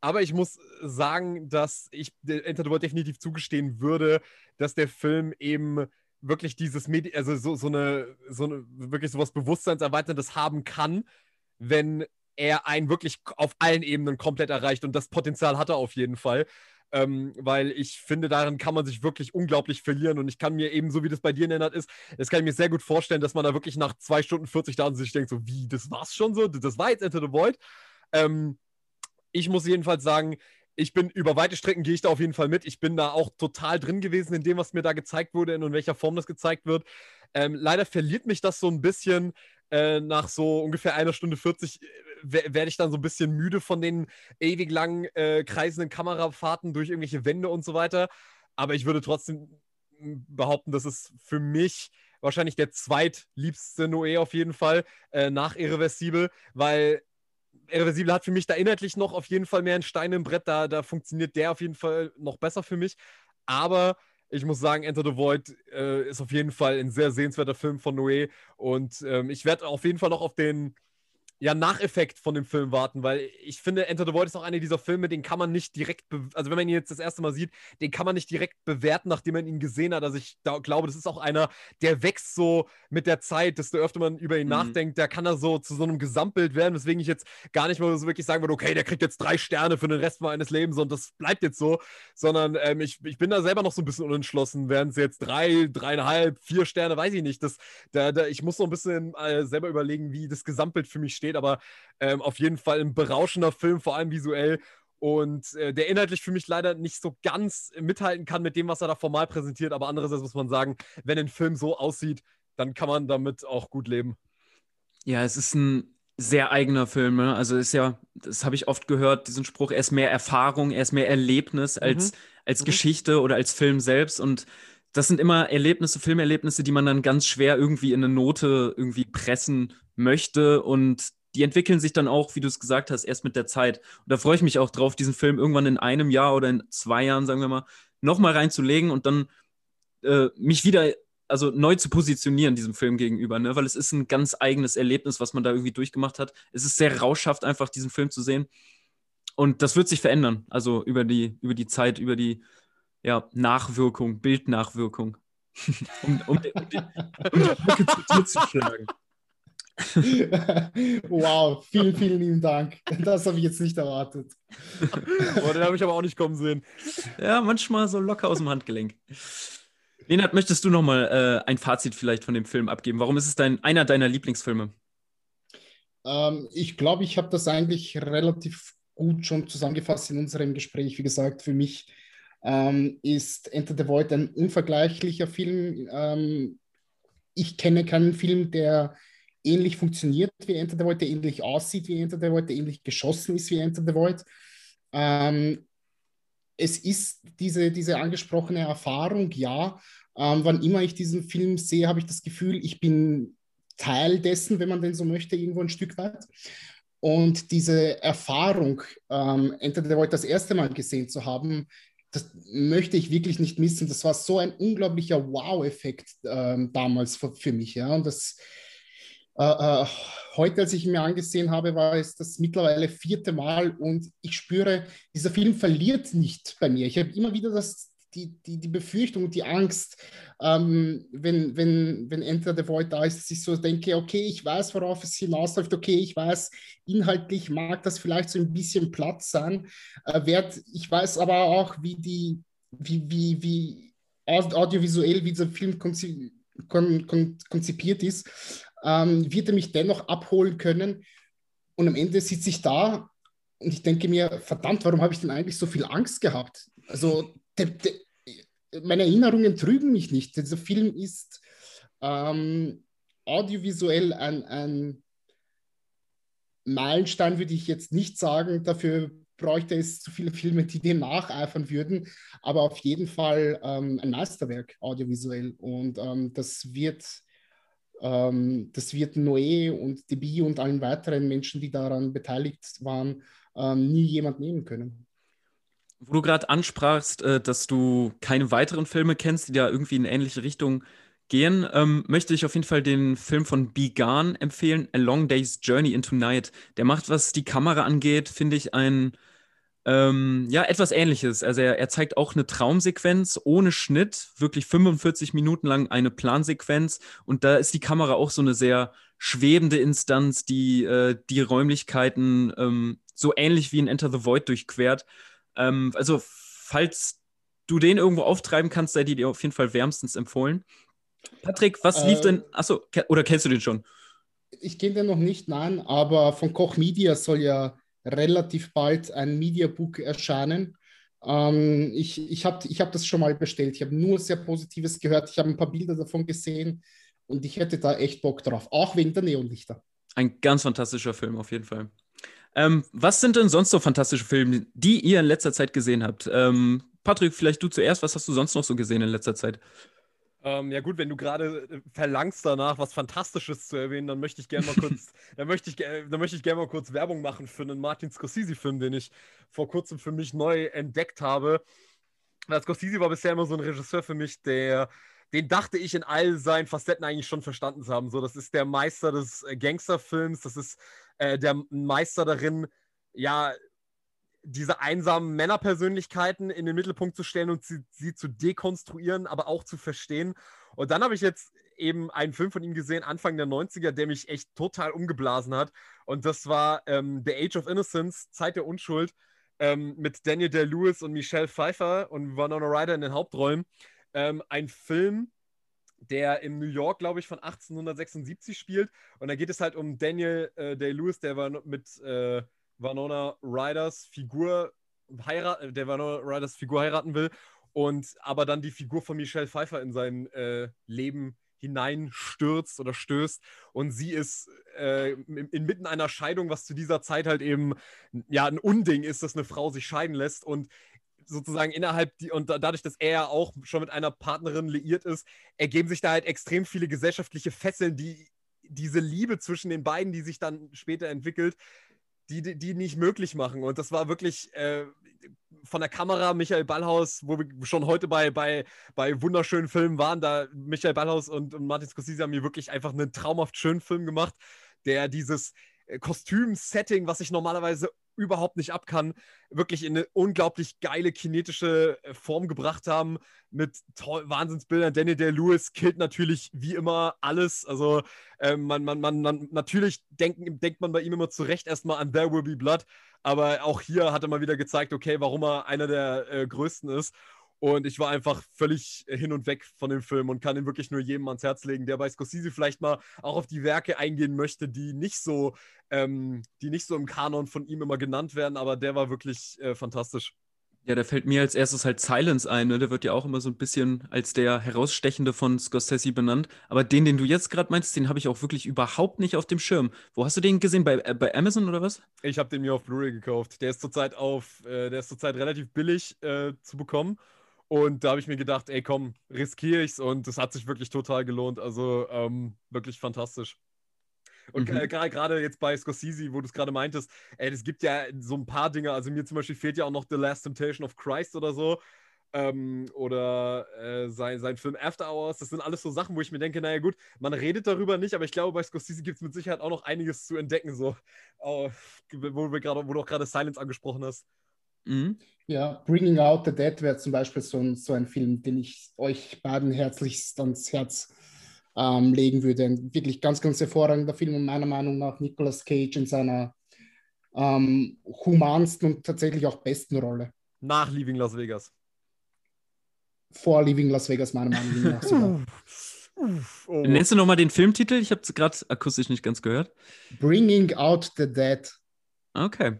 Aber ich muss sagen, dass ich Enter the World definitiv zugestehen würde, dass der Film eben wirklich dieses Medi also so, so eine, so eine, wirklich sowas Bewusstseinserweiterndes haben kann, wenn er einen wirklich auf allen Ebenen komplett erreicht und das Potenzial hat er auf jeden Fall. Ähm, weil ich finde, darin kann man sich wirklich unglaublich verlieren und ich kann mir eben, so wie das bei dir erinnert ist, das kann ich mir sehr gut vorstellen, dass man da wirklich nach zwei Stunden 40 da sich denkt, so wie, das war's schon so, das war jetzt Enter the Void. Ähm, ich muss jedenfalls sagen, ich bin über weite Strecken gehe ich da auf jeden Fall mit. Ich bin da auch total drin gewesen in dem, was mir da gezeigt wurde und in welcher Form das gezeigt wird. Ähm, leider verliert mich das so ein bisschen äh, nach so ungefähr einer Stunde 40 werde ich dann so ein bisschen müde von den ewig langen äh, kreisenden Kamerafahrten durch irgendwelche Wände und so weiter. Aber ich würde trotzdem behaupten, dass es für mich wahrscheinlich der zweitliebste Noé auf jeden Fall äh, nach Irreversibel, weil Irreversibel hat für mich da inhaltlich noch auf jeden Fall mehr ein Stein im Brett. Da, da funktioniert der auf jeden Fall noch besser für mich. Aber ich muss sagen, Enter the Void äh, ist auf jeden Fall ein sehr sehenswerter Film von Noé. Und ähm, ich werde auf jeden Fall noch auf den ja, Nacheffekt von dem Film warten, weil ich finde, Enter the Void ist auch einer dieser Filme, den kann man nicht direkt, also wenn man ihn jetzt das erste Mal sieht, den kann man nicht direkt bewerten, nachdem man ihn gesehen hat. Also ich da, glaube, das ist auch einer, der wächst so mit der Zeit, desto öfter man über ihn mhm. nachdenkt, der kann da so zu so einem Gesamtbild werden, weswegen ich jetzt gar nicht mal so wirklich sagen würde, okay, der kriegt jetzt drei Sterne für den Rest meines Lebens und das bleibt jetzt so, sondern ähm, ich, ich bin da selber noch so ein bisschen unentschlossen, wären es jetzt drei, dreieinhalb, vier Sterne, weiß ich nicht. Das, da, da, ich muss so ein bisschen äh, selber überlegen, wie das Gesamtbild für mich steht steht, aber ähm, auf jeden Fall ein berauschender Film, vor allem visuell. Und äh, der inhaltlich für mich leider nicht so ganz mithalten kann mit dem, was er da formal präsentiert. Aber andererseits muss man sagen, wenn ein Film so aussieht, dann kann man damit auch gut leben. Ja, es ist ein sehr eigener Film. Ne? Also ist ja, das habe ich oft gehört, diesen Spruch, er ist mehr Erfahrung, er ist mehr Erlebnis als, mhm. als mhm. Geschichte oder als Film selbst. Und das sind immer Erlebnisse, Filmerlebnisse, die man dann ganz schwer irgendwie in eine Note irgendwie pressen möchte. Und die entwickeln sich dann auch, wie du es gesagt hast, erst mit der Zeit. Und da freue ich mich auch drauf, diesen Film irgendwann in einem Jahr oder in zwei Jahren, sagen wir mal, nochmal reinzulegen und dann äh, mich wieder, also neu zu positionieren diesem Film gegenüber, ne? weil es ist ein ganz eigenes Erlebnis, was man da irgendwie durchgemacht hat. Es ist sehr rauschhaft, einfach diesen Film zu sehen. Und das wird sich verändern, also über die, über die Zeit, über die ja, Nachwirkung, Bildnachwirkung. um, um, um, um, die, Brücke zu dir zu schlagen. Wow, vielen, vielen lieben Dank. Das habe ich jetzt nicht erwartet. Boah, den habe ich aber auch nicht kommen sehen. Ja, manchmal so locker aus dem Handgelenk. Lenat, möchtest du noch mal äh, ein Fazit vielleicht von dem Film abgeben? Warum ist es dein, einer deiner Lieblingsfilme? Ähm, ich glaube, ich habe das eigentlich relativ gut schon zusammengefasst in unserem Gespräch. Wie gesagt, für mich ähm, ist Enter the Void ein unvergleichlicher Film. Ähm, ich kenne keinen Film, der ähnlich funktioniert wie Enter the Void, der ähnlich aussieht wie Enter the Void, der ähnlich geschossen ist wie Enter the Void. Ähm, es ist diese, diese angesprochene Erfahrung, ja. Ähm, wann immer ich diesen Film sehe, habe ich das Gefühl, ich bin Teil dessen, wenn man denn so möchte, irgendwo ein Stück weit. Und diese Erfahrung, ähm, Enter the Void das erste Mal gesehen zu haben, das möchte ich wirklich nicht missen. Das war so ein unglaublicher Wow-Effekt ähm, damals für, für, mich. Ja? Und das äh, äh, heute, als ich ihn mir angesehen habe, war es das mittlerweile vierte Mal und ich spüre, dieser Film verliert nicht bei mir. Ich habe immer wieder das, die, die, die Befürchtung die Angst, ähm, wenn, wenn, wenn Enter the Void da ist, dass ich so denke, okay, ich weiß, worauf es hinausläuft, okay, ich weiß, inhaltlich mag das vielleicht so ein bisschen Platz sein. Äh, werd, ich weiß aber auch, wie die, wie, wie, wie audiovisuell, wie dieser Film konzipiert kon kon konzipiert ist ähm, wird er mich dennoch abholen können. Und am Ende sitze ich da und ich denke mir, verdammt, warum habe ich denn eigentlich so viel Angst gehabt? Also de, de, meine Erinnerungen trügen mich nicht. Dieser Film ist ähm, audiovisuell ein, ein Meilenstein, würde ich jetzt nicht sagen. Dafür bräuchte es zu viele Filme, die dem nacheifern würden, aber auf jeden Fall ähm, ein Meisterwerk audiovisuell. Und ähm, das wird ähm, das wird Noé und Debi und allen weiteren Menschen, die daran beteiligt waren, ähm, nie jemand nehmen können. Wo du gerade ansprachst, äh, dass du keine weiteren Filme kennst, die da irgendwie in ähnliche Richtung gehen, ähm, möchte ich auf jeden Fall den Film von Began empfehlen, A Long Day's Journey into Night. Der macht, was die Kamera angeht, finde ich, ein ähm, ja, etwas ähnliches. Also er, er, zeigt auch eine Traumsequenz ohne Schnitt, wirklich 45 Minuten lang eine Plansequenz. Und da ist die Kamera auch so eine sehr schwebende Instanz, die äh, die Räumlichkeiten ähm, so ähnlich wie in Enter the Void durchquert. Ähm, also, falls du den irgendwo auftreiben kannst, sei die dir auf jeden Fall wärmstens empfohlen. Patrick, was lief denn? Ähm. Achso, oder kennst du den schon? Ich kenne den noch nicht, nein, aber von Koch Media soll ja relativ bald ein Mediabook erscheinen. Ähm, ich ich habe ich hab das schon mal bestellt. Ich habe nur sehr Positives gehört. Ich habe ein paar Bilder davon gesehen und ich hätte da echt Bock drauf, auch wegen der Neonlichter. Ein ganz fantastischer Film auf jeden Fall. Ähm, was sind denn sonst so fantastische Filme, die ihr in letzter Zeit gesehen habt? Ähm, Patrick, vielleicht du zuerst. Was hast du sonst noch so gesehen in letzter Zeit? Ähm, ja gut, wenn du gerade äh, verlangst danach, was Fantastisches zu erwähnen, dann möchte ich gerne mal kurz, dann möchte ich, dann möchte ich gerne mal kurz Werbung machen für einen Martin Scorsese-Film, den ich vor kurzem für mich neu entdeckt habe. Weil Scorsese war bisher immer so ein Regisseur für mich, der, den dachte ich in all seinen Facetten eigentlich schon verstanden zu haben. So, das ist der Meister des äh, Gangsterfilms, das ist äh, der Meister darin, ja, diese einsamen Männerpersönlichkeiten in den Mittelpunkt zu stellen und sie, sie zu dekonstruieren, aber auch zu verstehen. Und dann habe ich jetzt eben einen Film von ihm gesehen, Anfang der 90er, der mich echt total umgeblasen hat. Und das war ähm, The Age of Innocence, Zeit der Unschuld, ähm, mit Daniel Day-Lewis und Michelle Pfeiffer und Winona Ryder in den Hauptrollen. Ähm, ein Film, der in New York, glaube ich, von 1876 spielt. Und da geht es halt um Daniel äh, Day-Lewis, der war mit... Äh, Vanona Riders Figur heiraten, äh, der Vanona Riders Figur heiraten will und aber dann die Figur von Michelle Pfeiffer in sein äh, Leben hineinstürzt oder stößt und sie ist äh, inmitten einer Scheidung, was zu dieser Zeit halt eben ja ein Unding ist, dass eine Frau sich scheiden lässt und sozusagen innerhalb die und dadurch, dass er auch schon mit einer Partnerin liiert ist, ergeben sich da halt extrem viele gesellschaftliche Fesseln, die diese Liebe zwischen den beiden, die sich dann später entwickelt, die, die nicht möglich machen. Und das war wirklich äh, von der Kamera Michael Ballhaus, wo wir schon heute bei, bei, bei wunderschönen Filmen waren, da Michael Ballhaus und, und Martin Scorsese haben mir wirklich einfach einen traumhaft schönen Film gemacht, der dieses äh, Kostüm-Setting, was ich normalerweise überhaupt nicht ab kann, wirklich in eine unglaublich geile kinetische äh, Form gebracht haben mit Wahnsinnsbildern. Daniel Day Lewis killt natürlich wie immer alles. Also äh, man, man, man, man, natürlich denken, denkt man bei ihm immer zurecht erstmal an There Will Be Blood, aber auch hier hat er mal wieder gezeigt, okay, warum er einer der äh, größten ist. Und ich war einfach völlig hin und weg von dem Film und kann ihn wirklich nur jedem ans Herz legen, der bei Scorsese vielleicht mal auch auf die Werke eingehen möchte, die nicht so, ähm, die nicht so im Kanon von ihm immer genannt werden, aber der war wirklich äh, fantastisch. Ja, da fällt mir als erstes halt Silence ein. Ne? Der wird ja auch immer so ein bisschen als der herausstechende von Scorsese benannt. Aber den, den du jetzt gerade meinst, den habe ich auch wirklich überhaupt nicht auf dem Schirm. Wo hast du den gesehen? Bei, äh, bei Amazon oder was? Ich habe den mir auf Blu-ray gekauft. Der ist zurzeit auf, äh, der ist zurzeit relativ billig äh, zu bekommen. Und da habe ich mir gedacht, ey komm, riskiere ich's und es hat sich wirklich total gelohnt. Also ähm, wirklich fantastisch. Und mhm. gerade jetzt bei Scorsese, wo du es gerade meintest, es gibt ja so ein paar Dinge. Also mir zum Beispiel fehlt ja auch noch The Last Temptation of Christ oder so. Ähm, oder äh, sein, sein Film After Hours. Das sind alles so Sachen, wo ich mir denke, naja gut, man redet darüber nicht, aber ich glaube, bei Scorsese gibt es mit Sicherheit auch noch einiges zu entdecken, so, oh, wo, wir grade, wo du auch gerade Silence angesprochen hast. Mhm. Ja, Bringing Out the Dead wäre zum Beispiel so ein, so ein Film, den ich euch beiden herzlichst ans Herz ähm, legen würde. Ein wirklich ganz, ganz hervorragender Film und meiner Meinung nach Nicolas Cage in seiner ähm, humansten und tatsächlich auch besten Rolle. Nach Leaving Las Vegas. Vor Leaving Las Vegas, meiner Meinung nach. Sogar. Oh. Nennst du nochmal den Filmtitel? Ich habe es gerade akustisch nicht ganz gehört. Bringing Out the Dead. Okay.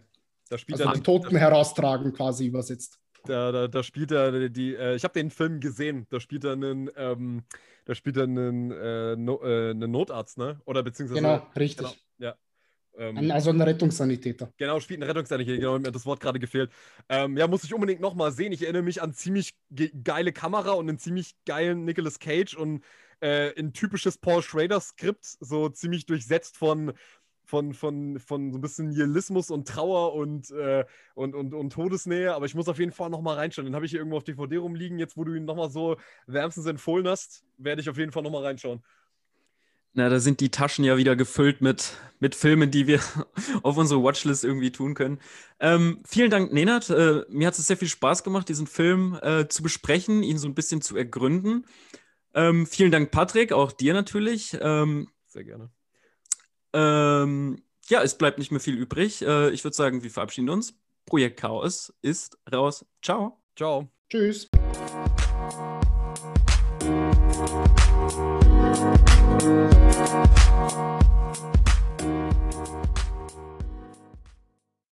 Da spielt also er den Toten heraustragen quasi übersetzt. Da, da, da spielt er die, äh, ich habe den Film gesehen, da spielt er einen, ähm, da spielt er einen, äh, no, äh, einen Notarzt, ne? Oder beziehungsweise. Genau, richtig. Genau, ja. Ähm, also ein Rettungssanitäter. Genau, spielt einen Rettungssanitäter, genau, mir hat das Wort gerade gefehlt. Ähm, ja, muss ich unbedingt nochmal sehen. Ich erinnere mich an ziemlich ge geile Kamera und einen ziemlich geilen Nicolas Cage und äh, ein typisches Paul Schrader-Skript, so ziemlich durchsetzt von von, von, von so ein bisschen Nihilismus und Trauer und, äh, und, und, und Todesnähe, aber ich muss auf jeden Fall nochmal reinschauen. Den habe ich hier irgendwo auf DVD rumliegen. Jetzt, wo du ihn nochmal so wärmstens empfohlen hast, werde ich auf jeden Fall nochmal reinschauen. Na, da sind die Taschen ja wieder gefüllt mit, mit Filmen, die wir auf unsere Watchlist irgendwie tun können. Ähm, vielen Dank, Nenad. Äh, mir hat es sehr viel Spaß gemacht, diesen Film äh, zu besprechen, ihn so ein bisschen zu ergründen. Ähm, vielen Dank, Patrick, auch dir natürlich. Ähm, sehr gerne. Ähm, ja, es bleibt nicht mehr viel übrig. Äh, ich würde sagen, wir verabschieden uns. Projekt Chaos ist raus. Ciao. Ciao. Tschüss.